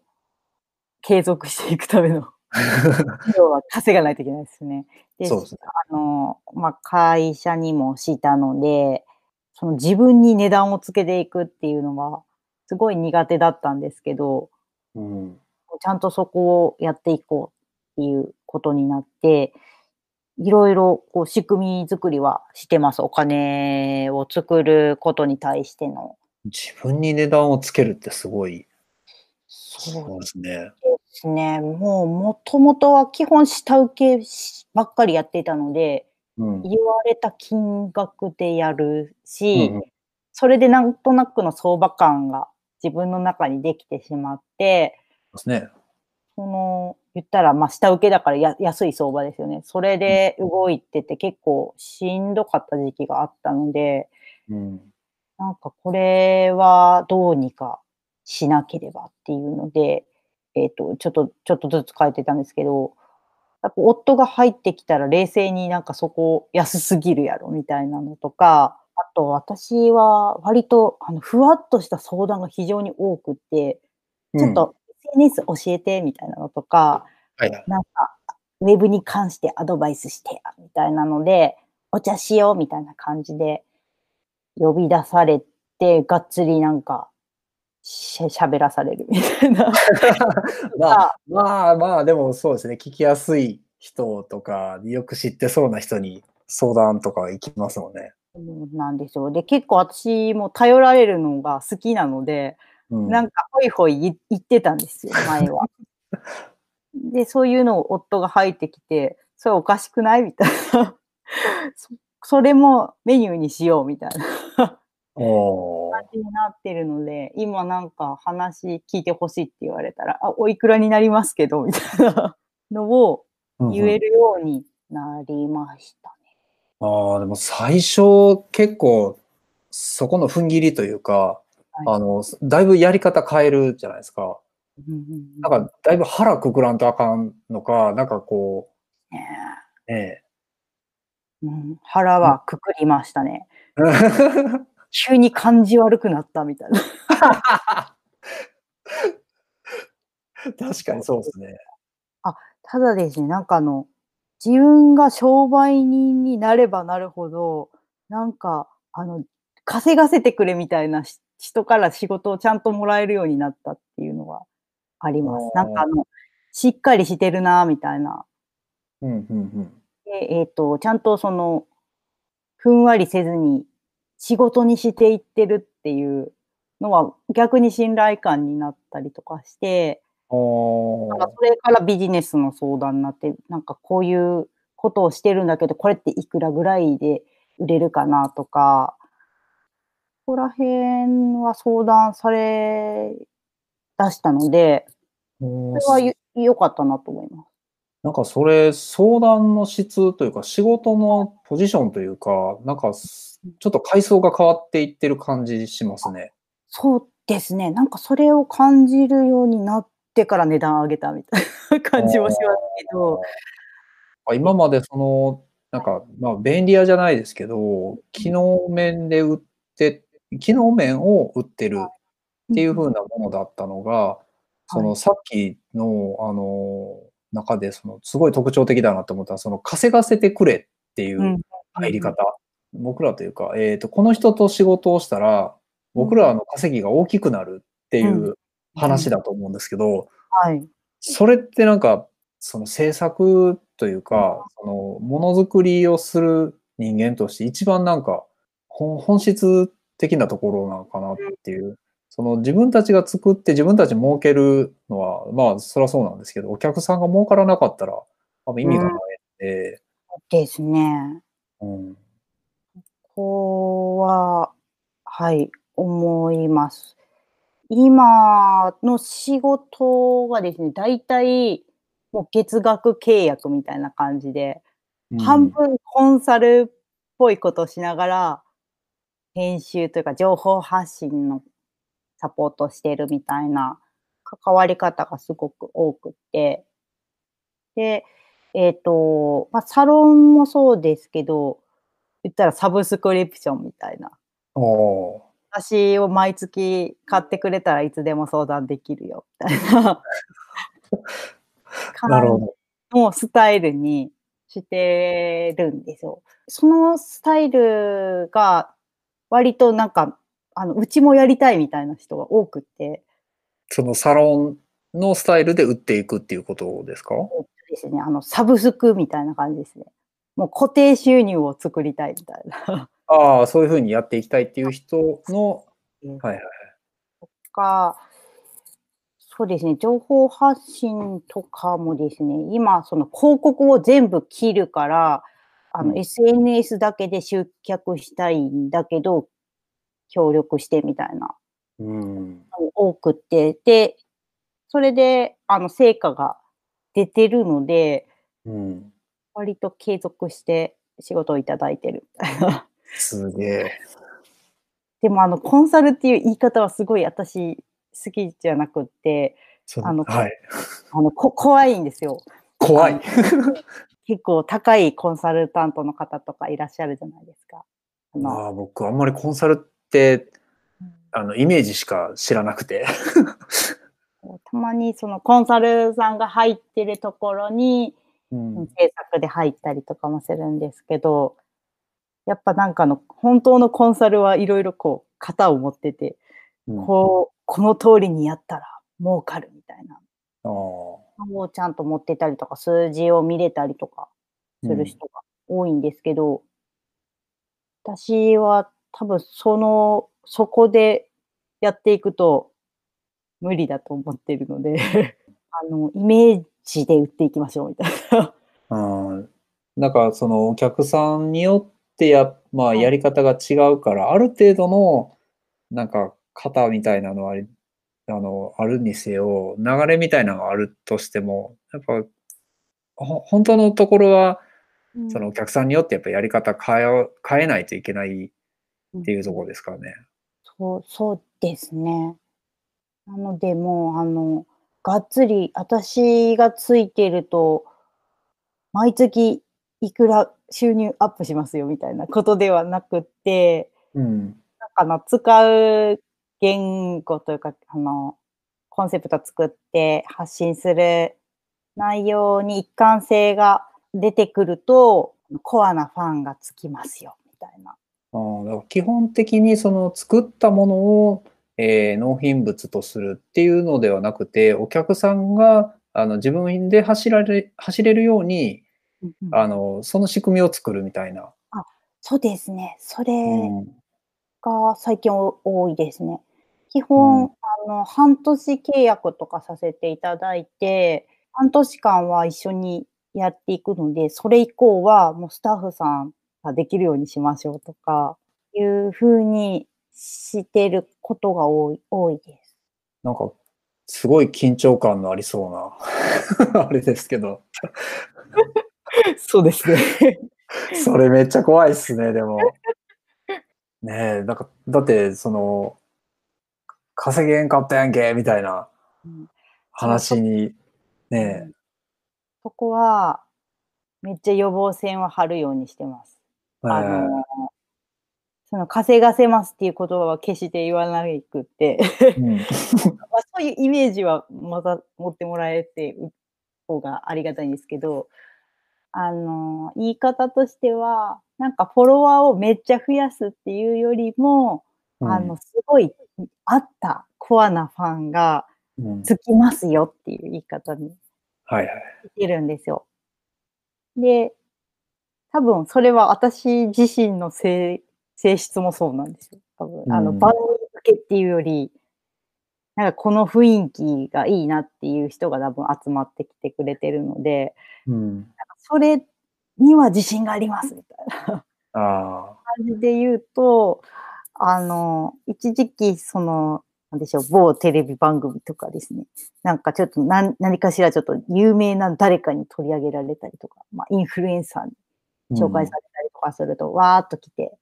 継続していくための 要は稼がないといけないですね。で、そうですね。あの、まあ、会社にもしたので、その自分に値段をつけていくっていうのが、すごい苦手だったんですけど、うん。ちゃんとそこをやっていこうっていうことになって、いろいろこう仕組み作りはしてます。お金を作ることに対しての。自分に値段をつけるってすごい、そうですね。ですね。もうもともとは基本下請けしばっかりやっていたので、うん。言われた金額でやるし、うんうんそれでなんとなくの相場感が自分の中にできてしまって、ですね。その、言ったら、まあ、下請けだからや安い相場ですよね。それで動いてて結構しんどかった時期があったので、うん。なんかこれはどうにかしなければっていうので、えっ、と、ちょっと、ちょっとずつ書いてたんですけど、やっぱ夫が入ってきたら冷静になんかそこ安すぎるやろみたいなのとか、あと、私は割と、あの、ふわっとした相談が非常に多くて、ちょっと SNS 教えてみたいなのとか、はいはい。なんか、ウェブに関してアドバイスしてやみたいなので、お茶しようみたいな感じで呼び出されて、がっつりなんか、し喋らされるみたいな。まあ、まあまあ、でもそうですね。聞きやすい人とか、よく知ってそうな人に相談とか行きますもんね。そうなんですよ。で、結構私も頼られるのが好きなので、うん、なんかホイホイ言言ってたんですよ、前は。で、そういうのを夫が入ってきて、それおかしくない？みたいな。そそれもメニューにしようみたいな感じになってるので、今なんか話聞いてほしいって言われたら、あ、おいくらになりますけど、みたいな のを言えるようになりましたね。ああ、でも最初結構そこの踏ん切りというか、はいあの、だいぶやり方変えるじゃないですか。なんかだいぶ腹くくらんとあかんのか、なんかこねう、ねえうん、腹はくくりましたね。え。急に感じ悪くなったみたいな。確かにそうですね。ただですね、なんかあの、自分が商売人になればなるほど、なんか、あの、稼がせてくれみたいなし人から仕事をちゃんともらえるようになったっていうのはあります。なんかあの、しっかりしてるな、みたいな。うんうんうん。でえっ、と、ちゃんとその、ふんわりせずに仕事にしていってるっていうのは逆に信頼感になったりとかして、おなんかそれからビジネスの相談になって、なんかこういうことをしてるんだけど、これっていくらぐらいで売れるかなとか、ここら辺は相談され出したので、ーそれはゆ良かったなと思います。なんかそれ、相談の質というか、仕事のポジションというか、なんかすちょっと階層が変わっていってる感じしますね。そうですね。なんかそれを感じるようになってから値段上げたみたいな感じもしますけど、あ今までその、なんか、まあ、便利屋じゃないですけど、機能面で売って、機能面を売ってるっていう風なものだったのが、そのさっきの、あの、中で、その、すごい特徴的だなと思ったのは、その、稼がせてくれっていううん。入り方。僕らというか、えっと、この人と仕事をしたら、僕らの稼ぎが大きくなるっていう話だと思うんですけど、はい。それってなんか、その制作というか、そのものづくりをする人間として一番なんか本本質的なところなのかなっていう、その自分たちが作って自分たち儲けるのは、まあそりゃそうなんですけど、お客さんが儲からなかったら多分意味がないんで、ですね。うん。ここは、はい、思います。今の仕事はですね、大体、もう月額契約みたいな感じで、半分コンサルっぽいことをしながら、編集というか情報発信のサポートしてるみたいな関わり方がすごく多くて、で、えっ、と、まあ、サロンもそうですけど、言ったらサブスクリプションみたいな。私を毎月買ってくれたらいつでも相談できるよ、みたいな なるほど。のスタイルにしてるんですよ。そのスタイルが割となんか、あの、うちもやりたいみたいな人が多くて、そのサロンのスタイルで売っていくっていうことですか？ですね、あの、サブスクみたいな感じですね。もう固定収入を作りたいみたいな。ああ、そういうふうにやっていきたいっていう人の、はいはい。か、そうですね、情報発信とかもですね、今、その広告を全部切るから、あの、うん SNS だけで集客したいんだけど、協力してみたいなうん。多くて、で、それで、あの、成果が出てるので、うん。割と継続して仕事をいただいてる。すげえ。でも、あの、コンサルっていう言い方はすごい私好きじゃなくって、あのはい。あの、こ怖いんですよ。怖い。結構高いコンサルタントの方とかいらっしゃるじゃないですか。あの。ああ、僕あんまりコンサルって、うん。あの、イメージしか知らなくて。たまにそのコンサルさんが入ってるところに、うん。制作で入ったりとかもするんですけど、やっぱなんかの本当のコンサルはいろいろこう型を持ってて、うん。こう、この通りにやったら儲かるみたいな。あをちゃんと持ってたりとか、数字を見れたりとかする人が多いんですけど、私は多分その、そこでやっていくと無理だと思ってるので、あの、イメージで売っていきましょうみたいな。うんなんかそのお客さんによってや、まあ、はい。やり方が違うから、ある程度のなんか型みたいなのはあのあるにせよ流れみたいなのがあるとしてもやっぱほ本当のところはそのお客さんによってやっぱやり方変え変えないといけないっていうところですからね。そう、そうですね。なので、もう、あの、がっつり、私がついてると、毎月いくら収入アップしますよみたいなことではなくって、うんなんかな、使う言語というか、あの、コンセプト作って発信する内容に一貫性が出てくると、コアなファンがつきますよ、みたいな。あーだから基本的にその作ったものを、えー納品物とするっていうのではなくて、お客さんがあの自分で走られ走れるようにあのその仕組みを作るみたいな。そうですね。それうんが最近お多いですね。基本、うんあの、半年契約とかさせていただいて、半年間は一緒にやっていくので、それ以降はもうスタッフさんができるようにしましょうとか、いうふうにしてることが多い、多いです。なんかすごい緊張感のありそうな あれですけど、そうですね。それめっちゃ怖いっすね、でも。ねえ、なんかだってその稼げんかったやんけみたいなうん。話にねえ。そこは、めっちゃ予防線を張るようにしてます。あの、その稼がせますっていう言葉は決して言わなくって、うん。まあ、そういうイメージはまた持ってもらえて方がありがたいんですけど、あの、言い方としては、なんかフォロワーをめっちゃ増やすっていうよりも、あの、すごいあったコアなファンがうん。つきますよっていう言い方にはいるんですよ。で、多分それは私自身の性性質もそうなんですよ。多分、あの、うん。番組向けっていうより、なんかこの雰囲気がいいなっていう人が多分集まってきてくれてるので、うん、それには自信がありますみたいなあ感じで言うと、あの、一時期その、なんでしょう、某テレビ番組とかですね、なんかちょっと何何かしらちょっと有名な誰かに取り上げられたりとか、まあ、インフルエンサーにあ。紹介されたりとかすると、わーっと来て、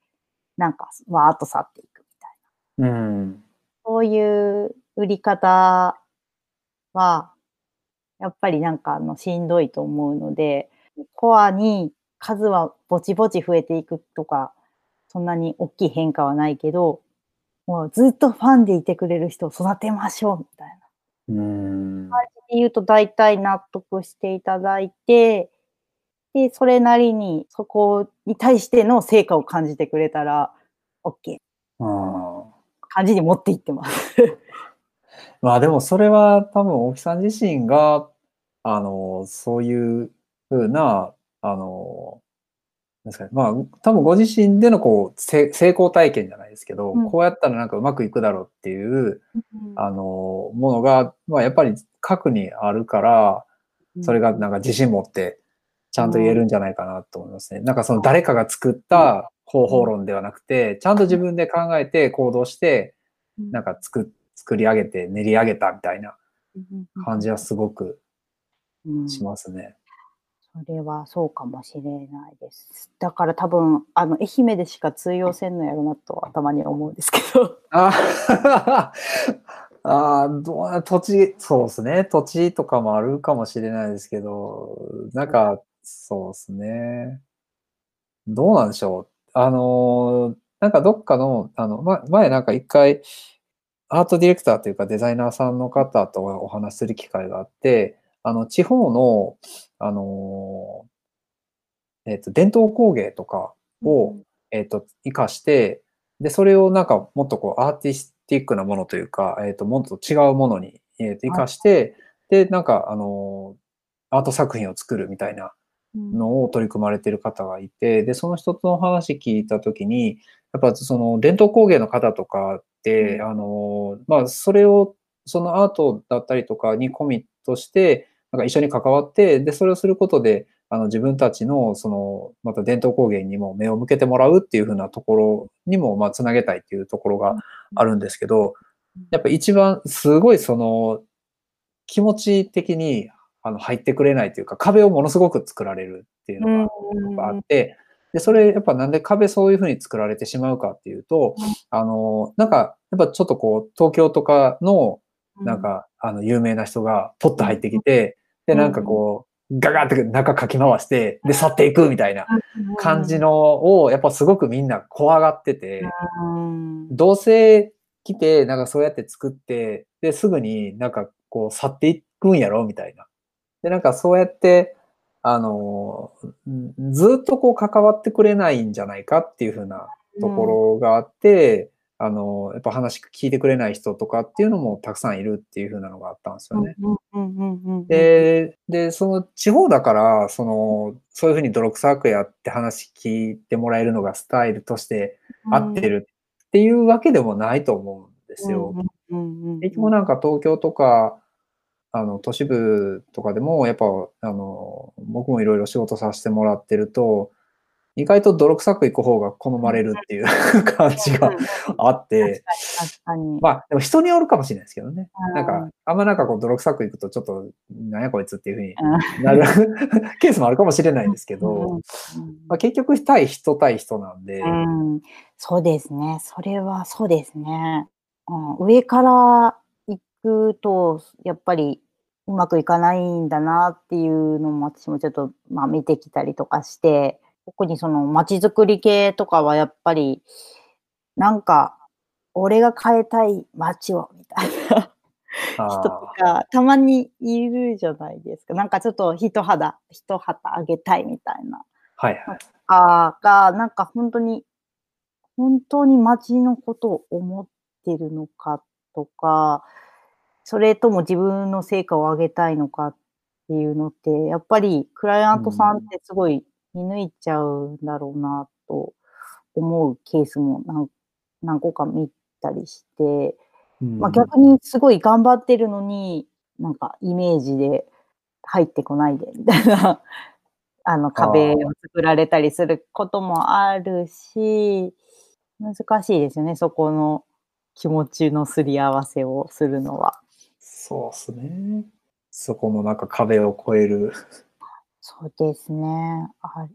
なんかわーっと去っていくみたいな。うん。そういう売り方は、やっぱりなんかあのしんどいと思うので、コアに数はぼちぼち増えていくとか、そんなに大きい変化はないけど、もうずっとファンでいてくれる人を育てましょうみたいな。うん。っていうと大体納得していただいて、で、それなりにそこに対しての成果を感じてくれたら、OK。あ感じに持っていってます。まあでもそれは多分大木さん自身が、あの、そういうふうな、あの、なんですかね、まあ多分ご自身でのこうせ成功体験じゃないですけど、うん。こうやったらなんかうまくいくだろうっていう、あの、ものが、まあやっぱり核にあるから、それがなんか自信持ってちゃんと言えるんじゃないかなと思いますね。なんかその誰かが作った方法論ではなくて、ちゃんと自分で考えて行動して、なんか作っ作り上げて練り上げたみたいな感じはすごくうん。しますね。それはそうかもしれないです。だから多分、あの、愛媛でしか通用せんのやろなとはたまに思うんですけど。あ あどう土地、そうですね。土地とかもあるかもしれないですけど、なんか、そうですね。どうなんでしょう。あのなんかどっかの、あの、ま、前なんか一回、アートディレクターというかデザイナーさんの方とお話しする機会があって、あの、地方の、あのーえっ、と、伝統工芸とかを、えっ、と、活かして、で、それをなんかもっとこう、アーティスティックなものというか、えっ、と、もっと違うものに、えーと、活かして、で、なんか、あのーアート作品を作るみたいなうん。のを取り組まれてる方がいて、で、その人の話聞いたときに、やっぱその伝統工芸の方とかって、うん。あの、まあ、それを、そのアートだったりとかにコミットして、なんか一緒に関わって、で、それをすることで、あの、自分たちの、その、また伝統工芸にも目を向けてもらうっていうふうなところにも、まあ、つなげたいっていうところがあるんですけど、やっぱ一番、すごいその、気持ち的に、あの、入ってくれないというか、壁をものすごく作られるっていうのが、あって、で、それ、やっぱなんで壁そういうふうに作られてしまうかっていうと、あの、なんか、やっぱちょっとこう、東京とかの、なん、か、あの、有名な人がポッと入ってきて、で、なんかこう、ガガって中かき回して、で、去っていくみたいな感じのを、やっぱすごくみんな怖がってて、うん、どうせ来て、なんかそうやって作って、で、すぐになんかこう去っていくんやろみたいな。で、なんかそうやって、あの、んずっとこう関わってくれないんじゃないかっていうふうなところがあって、あの、やっぱ話聞いてくれない人とかっていうのもたくさんいるっていうふうなのがあったんですよね。で、で、その地方だから、その、そういうふうに泥臭くやって話聞いてもらえるのがスタイルとして合ってるっていうわけでもないと思うんですよ。うんうんうんうん、結局なんか東京とか、あの、都市部とかでも、やっぱ、あの、僕もいろいろ仕事させてもらってると、意外と泥臭く行く方が好まれるっていう 感じがあって。まあ、でも人によるかもしれないですけどね。うん。なんか、あんまなんかこう泥臭く行くとちょっと、なんやこいつっていうふうにうん。なる。ケースもあるかもしれないんですけうんど、まあ、結局対人対人なんで、うん、そうですね。それはそうですね。うん、上から行くと、やっぱりうまくいかないんだなっていうのも私もちょっと、まあ、見てきたりとかして、特にその街づくり系とかはやっぱり、なんか、俺が変えたい街を、みたいな人とあか、たまにいるじゃないですか。なんかちょっと一肌、一旗あげたいみたいな。はいはい。あーが、なんか本当に、本当に街のことを思ってるのかとか、それとも自分の成果を上げたいのかっていうのって、やっぱりクライアントさんってすごい見抜いちゃうんだろうなと思うケースも何何個か見たりして、まあ、逆にすごい頑張ってるのに、なんかイメージで入ってこないでみたいな あの壁を作られたりすることもあるし、難しいですよね、そこの気持ちのすり合わせをするのは。そうですね。そこのなんか壁を越える。そうですね。ああ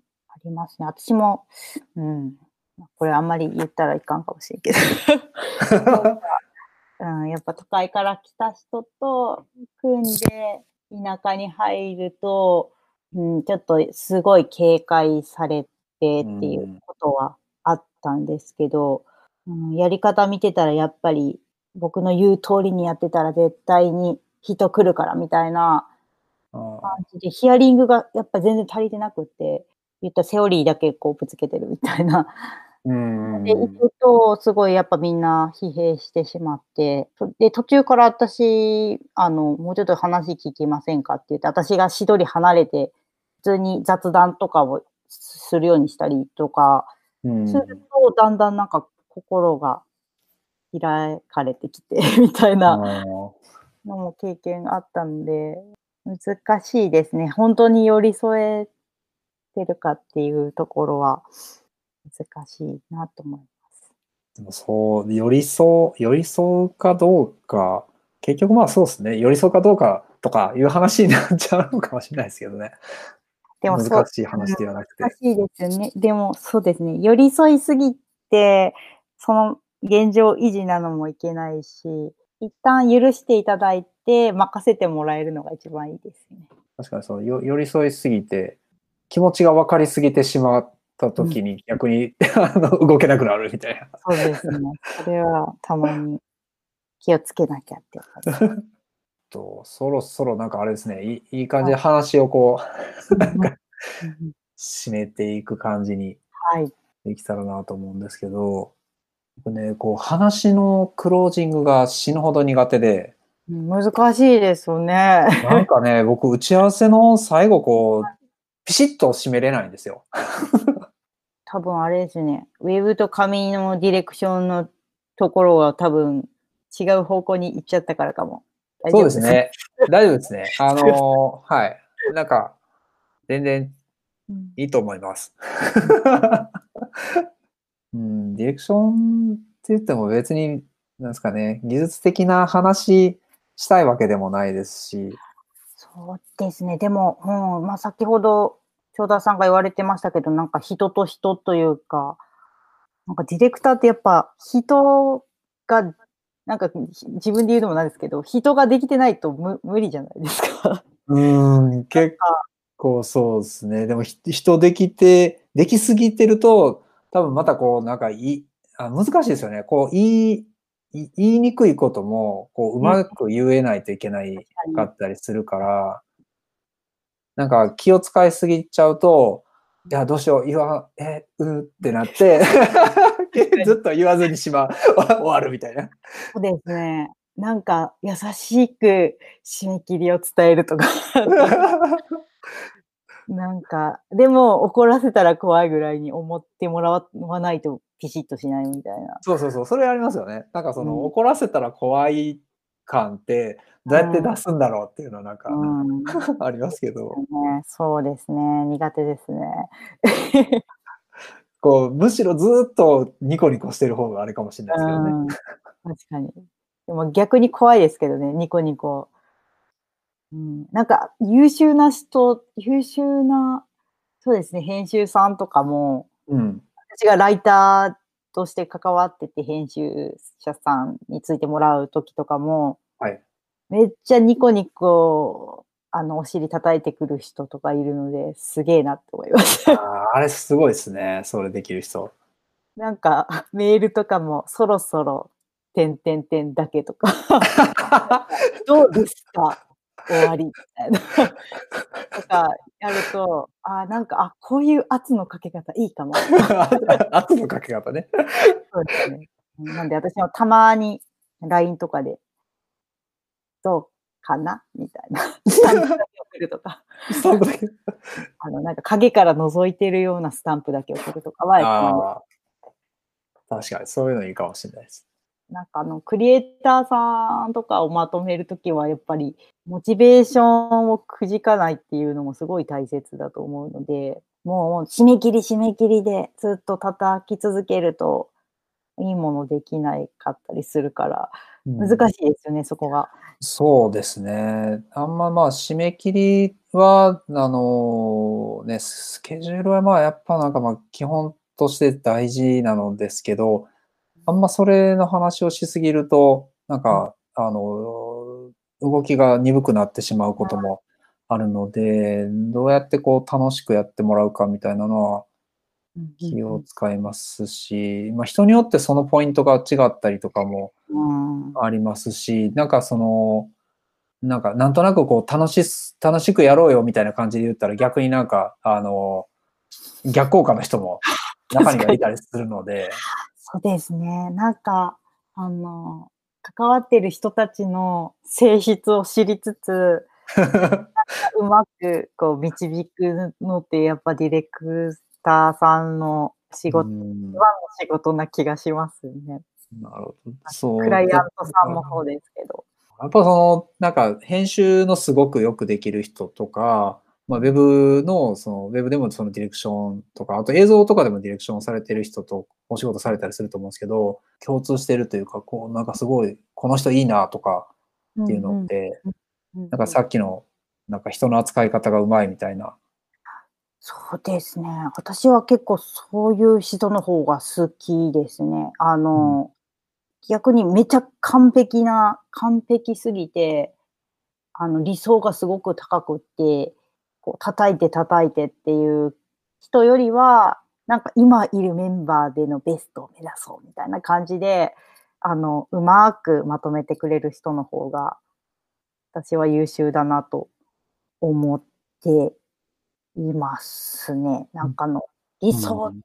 りますね。私も、うん。これあんまり言ったらいかんかもしれんけど。うん、やっぱ都会から来た人と組んで田舎に入ると、うん、ちょっとすごい警戒されてっていうことはあったんですけど、うん、やり方見てたらやっぱり僕の言う通りにやってたら絶対に人来るからみたいな感じで、ヒアリングがやっぱ全然足りてなくて、言ったセオリーだけこうぶつけてるみたいな。うんで、行くと、すごいやっぱみんな疲弊してしまって、で、途中から私、あの、もうちょっと話聞きませんかって言って、私がしどり離れて、普通に雑談とかをするようにしたりとか、うん。すると、だんだんなんか心が開かれてきて、みたいなのも経験あったので、難しいですね。本当に寄り添えてるかっていうところは難しいなと思います。でもそう、寄り添う、寄り添うかどうか、結局まあそうですね、寄り添うかどうかとかいう話になっちゃうのかもしれないですけどね。でも難しい話ではなくて。難しいですよね。でもそうですね。寄り添いすぎて、その現状維持なのもいけないし、一旦許していただいて任せてもらえるのが一番いいですね。確かにそうよ寄り添いすぎて、気持ちが分かりすぎてしまった時に逆に、あの動けなくなるみたいな。そうですね。それはたまに気をつけなきゃって感じ。とそろそろなんかあれですね、いいいい感じで話をこう、なんかうん締めていく感じにはい。できたらなと思うんですけど、僕ね、こう話のクロージングが死ぬほど苦手で、うん難しいですよね。なんかね、僕打ち合わせの最後こう、ピシッと締めれないんですよ。多分あれですね。ウェブと紙のディレクションのところは多分違う方向に行っちゃったからかも。そうです。ね。大丈夫ですね。あのー はい。なんか、全然うんいいと思います。うん、ディレクションって言っても別に、なんですかね、技術的な話したいわけでもないですし、そうですね。でも、うん、まあ先ほど、長田さんが言われてましたけど、なんか人と人というか、なんかディレクターってやっぱ人が、なんかひ自分で言うのもなんですけど、人ができてないと無無理じゃないですか。うん、結構そうですね。でもひ人できて、できすぎてると、多分またこう、なんかいい、あ難しいですよね。こう、言い、い言いにくいことも、こう、うまく言えないといけないかったりするから、なんか気を使いすぎちゃうと、いや、どうしよう、言わ、え、うってなって、ずっと言わずにしまう、終わるみたいな。そうですね。なんか優しく締め切りを伝えるとか、なんか、でも怒らせたら怖いぐらいに思ってもらわないとピシッとしないみたいな。そうそうそう、それありますよね。なんかその、うん怒らせたら怖い感って、どうやって出すんだろうっていうのはなんか、うん。ありますけど、ね、そうですね。苦手ですね。こう、むしろずっとニコニコしてる方があれかもしれないですけどね。うん、確かに。でも逆に怖いですけどね、ニコニコ。うん、なんか優秀な人、優秀な、そうですね、編集さんとかも、うん。私がライターとして関わってて、編集者さんについてもらう時とかも、はい。めっちゃニコニコ、あの、お尻叩いてくる人とかいるので、すげえなって思います。あーあれすごいですね。それできる人。なんか、メールとかもそろそろ、てんてんてんだけとか、どうですか？終わりみたいな。とかやると、あーなんか、あ、こういう圧のかけ方いいかも。圧のかけ方ね。そうですね。なんで私もたまに LINE とかで、どうかなみたいな。スタンプだけ送るとか、スタンプだけ。あの、なんか影から覗いてるようなスタンプだけ送るとかは。確かに、そういうのいいかもしれないです。なんかあの、クリエイターさんとかをまとめるときは、やっぱり、モチベーションをくじかないっていうのもすごい大切だと思うので、もう締め切り締め切りでずっと叩き続けると、いいものできないかったりするから、難しいですよね、そこが。そうですね。あんままあ、締め切りは、あのね、スケジュールはまあ、やっぱなんかまあ、基本として大事なのですけど、あんまそれの話をしすぎると、なんか、あの、動きが鈍くなってしまうこともあるので、どうやってこう楽しくやってもらうかみたいなのは気を使いますし、まあ人によってそのポイントが違ったりとかもうん。ありますし、なんかその、なんかなんとなくこう楽しす、楽しくやろうよみたいな感じで言ったら逆になんか、あの、逆効果の人も中にはいたりするので、そうですね。なんか、あの、関わってる人たちの性質を知りつつ、うまくこう導くのってやっぱディレクターさんの仕事、うん一番の仕事な気がしますね。なるほど。そう。クライアントさんもそうですけど。やっぱその、なんか編集のすごくよくできる人とか、まあ、ウェブの、その、ウェブでもそのディレクションとか、あと映像とかでもディレクションされてる人とお仕事されたりすると思うんですけど、共通してるというか、こう、なんかすごい、この人いいなとかっていうのって、うんなんかさっきの、なんか人の扱い方がうまいみたいな。そうですね。私は結構そういう人の方が好きですね。あの、逆にめちゃ完璧な、完璧すぎて、あの、理想がすごく高くって、こう、叩いて叩いてっていう人よりは、なんか今いるメンバーでのベストを目指そうみたいな感じで、あの、うまくまとめてくれる人の方が、私は優秀だなと思っていますね。なんかあの、理想、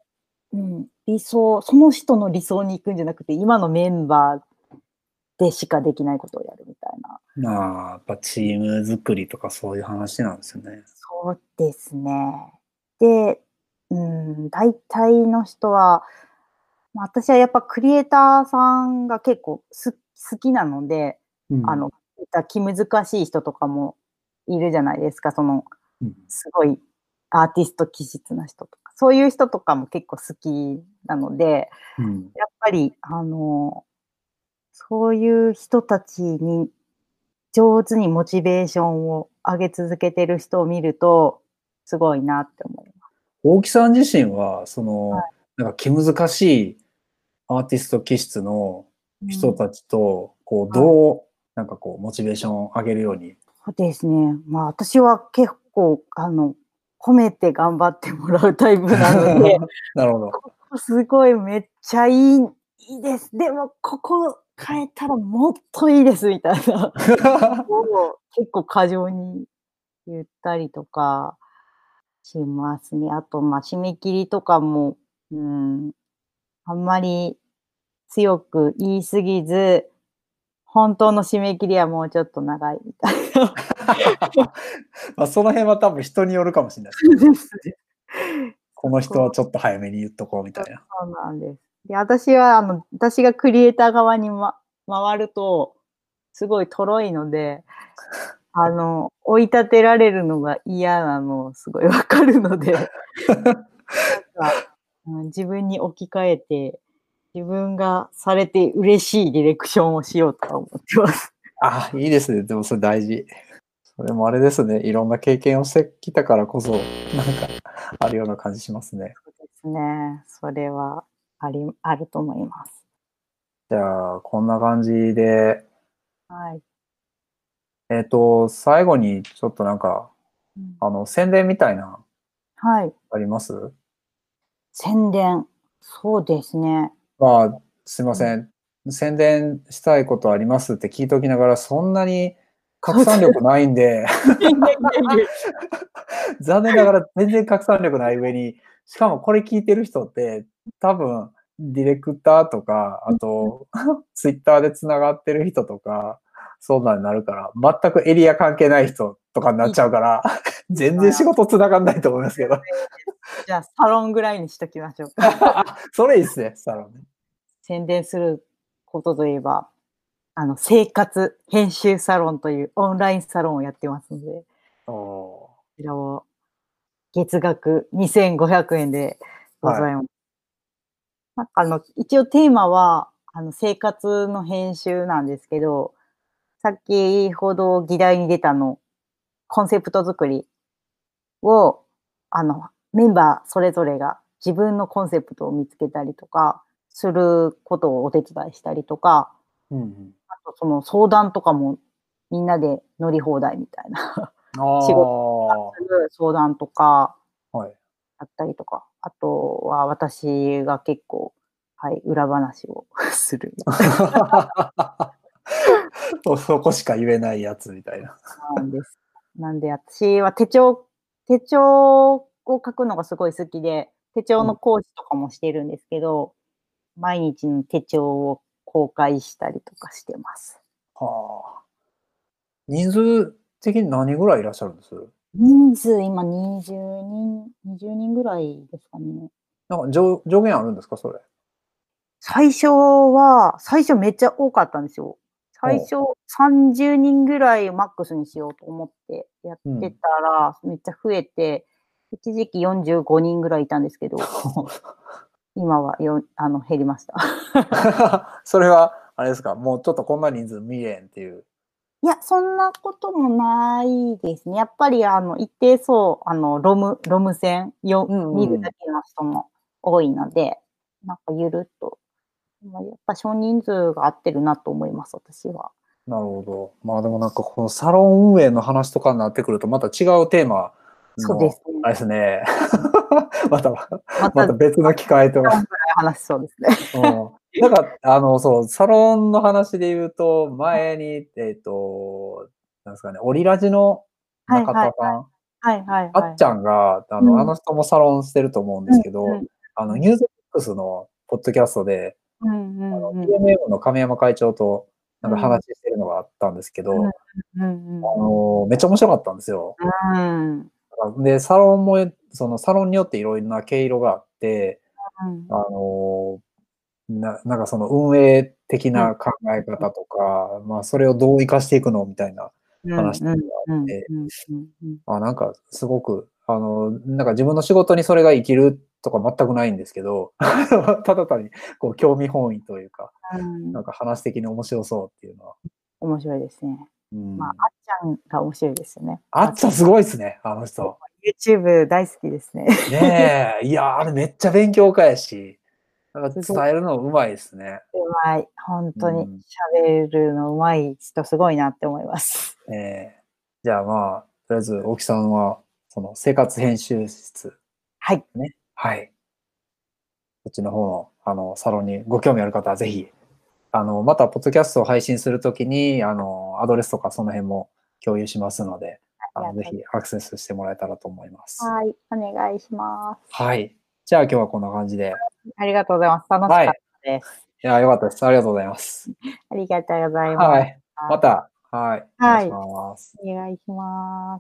うん、理想、その人の理想に行くんじゃなくて、今のメンバーでしかできないことをやるみたいな。まあ、やっぱチーム作りとかそういう話なんですよね。そうですね。で、うん、大体の人は、まあ私はやっぱクリエイターさんが結構す好きなので、あの、気難しい人とかもいるじゃないですか、その、うん、すごいアーティスト気質な人とか、そういう人とかも結構好きなので、うん、やっぱり、あの、そういう人たちに上手にモチベーションを上げ続けてる人を見ると、すごいなって思います。大木さん自身は、その、はいなんか気難しいアーティスト気質の人たちと、こう、どう、なんかこう、モチベーションを上げるように？そうですね。まあ私は結構、あの、褒めて頑張ってもらうタイプなので、なるほど。すごいめっちゃいい、いいです。でも、ここ変えたらもっといいです、みたいな。を結構過剰に言ったりとかしますね。あと、まあ、締め切りとかも、うん、あんまり強く言いすぎず、本当の締め切りはもうちょっと長いみたいな。まあその辺は多分人によるかもしれないですけど この人はちょっと早めに言っとこうみたいな。そうなんです。で、私は、あの、私がクリエイター側に、ま、回ると、すごいとろいので、あの、追い立てられるのが嫌なの、すごいわかるので、なんか、うん、自分に置き換えて、自分がされて嬉しいディレクションをしようとは思ってます。あ、いいですね。でもそれ大事。それもあれですね。いろんな経験をしてきたからこそ、なんか、あるような感じしますね。そうですね。それはあり、あると思います。じゃあ、こんな感じで、はい。えっ、と、最後にちょっとなんか、うんあの、宣伝みたいな、はい。あります？宣伝。そうですね。まあ、すいません。宣伝したいことありますって聞いておきながら、そんなに拡散力ないんで、残念ながら全然拡散力ない上に、しかもこれ聞いてる人って、多分、ディレクターとか、あと、ツイッターで繋がってる人とか、そうなんになるから、全くエリア関係ない人とかになっちゃうから、全然仕事繋がんないと思いますけど。じゃあ、サロンぐらいにしときましょう。あそれいいっすね、サロンね。宣伝することといえば、あの、生活編集サロンというオンラインサロンをやってますので、おこちらを月額2500円でございます。なんかあの、一応テーマは、あの、生活の編集なんですけど、さっきほど議題に出たの、コンセプト作りを、あの、メンバーそれぞれが自分のコンセプトを見つけたりとか、することをお手伝いしたりとか、ーうんうんあとその相談とかもみんなで乗り放題みたいなあ 仕事。相談とかはい。あったりとか、あとは私が結構、はい、裏話を するそ そこしか言えないやつみたいな。なんです。なんで私は手帳、手帳を書くのがすごい好きで、手帳の講師とかもしてるんですけど、毎日の手帳を公開したりとかしてます。はあ。人数的に何ぐらいいらっしゃるんです？人数今20人、20人ぐらいですかね。なんか上上限あるんですかそれ？最初は、最初めっちゃ多かったんですよ。最初30人ぐらいマックスにしようと思ってやってたら、めっちゃ増えて、一時期45人ぐらいいたんですけど、今はよあの減りました。それは、あれですかもうちょっとこんな人数見れんっていう。いや、そんなこともないですね。やっぱり、あの、一定そう、あの、ロム、ロム線、よ、うんうん見るだけの人も多いので、なんかゆるっと、まあやっぱ少人数が合ってるなと思います、私は。なるほど。まあでもなんかこのサロン運営の話とかになってくるとまた違うテーマそうですね。あれですね。また、ままたた別の機会とか。話しそうですね。うん。なんか、あの、そう、サロンの話で言うと、前に、えっ、と、なんですかね、オリラジの中田さん、はいはいはい。あっちゃんが、あの、うん。あの人もサロンしてると思うんですけど、うんあの、ニュース X のポッドキャストで、うんうんうん PMM の亀山会長と、なんか話してるのがあったんですけど、うん。あうんの、めっちゃ面白かったんですよ。うん。で、サロンも、そのサロンによっていろいろな毛色があって、うん。あのな、なんかその運営的な考え方とか、まあそれをどう活かしていくのみたいな、話があってうんうんうんうんあなんかすごく、あの、なんか自分の仕事にそれが生きるとか全くないんですけど、ただ単にこう興味本位というか、うんなんか話的に面白そうっていうのは。面白いですね。うん、まあ、あっちゃんが面白いですよね。あっちゃんすごいですね、あの人。YouTube 大好きですね。ねえ、いや、あれめっちゃ勉強家やし、なんか伝えるのうまいですね。うまい。本当にうん喋るのうまい人すごいなって思います。ええじゃあまあ、とりあえず、大木さんは、その生活編集室、はい。ね。はい。こっちの方の、あの、サロンにご興味ある方は、ぜひ、あの、また、ポッドキャストを配信するときに、あの、アドレスとかその辺も共有しますので、あのぜひアクセスしてもらえたらと思います。はい。お願いします。はい。じゃあ今日はこんな感じで。ありがとうございます。楽しかったです。いや、よかったです。ありがとうございます。ありがとうございます。はい。また、はい。はいお願いします。お願いします。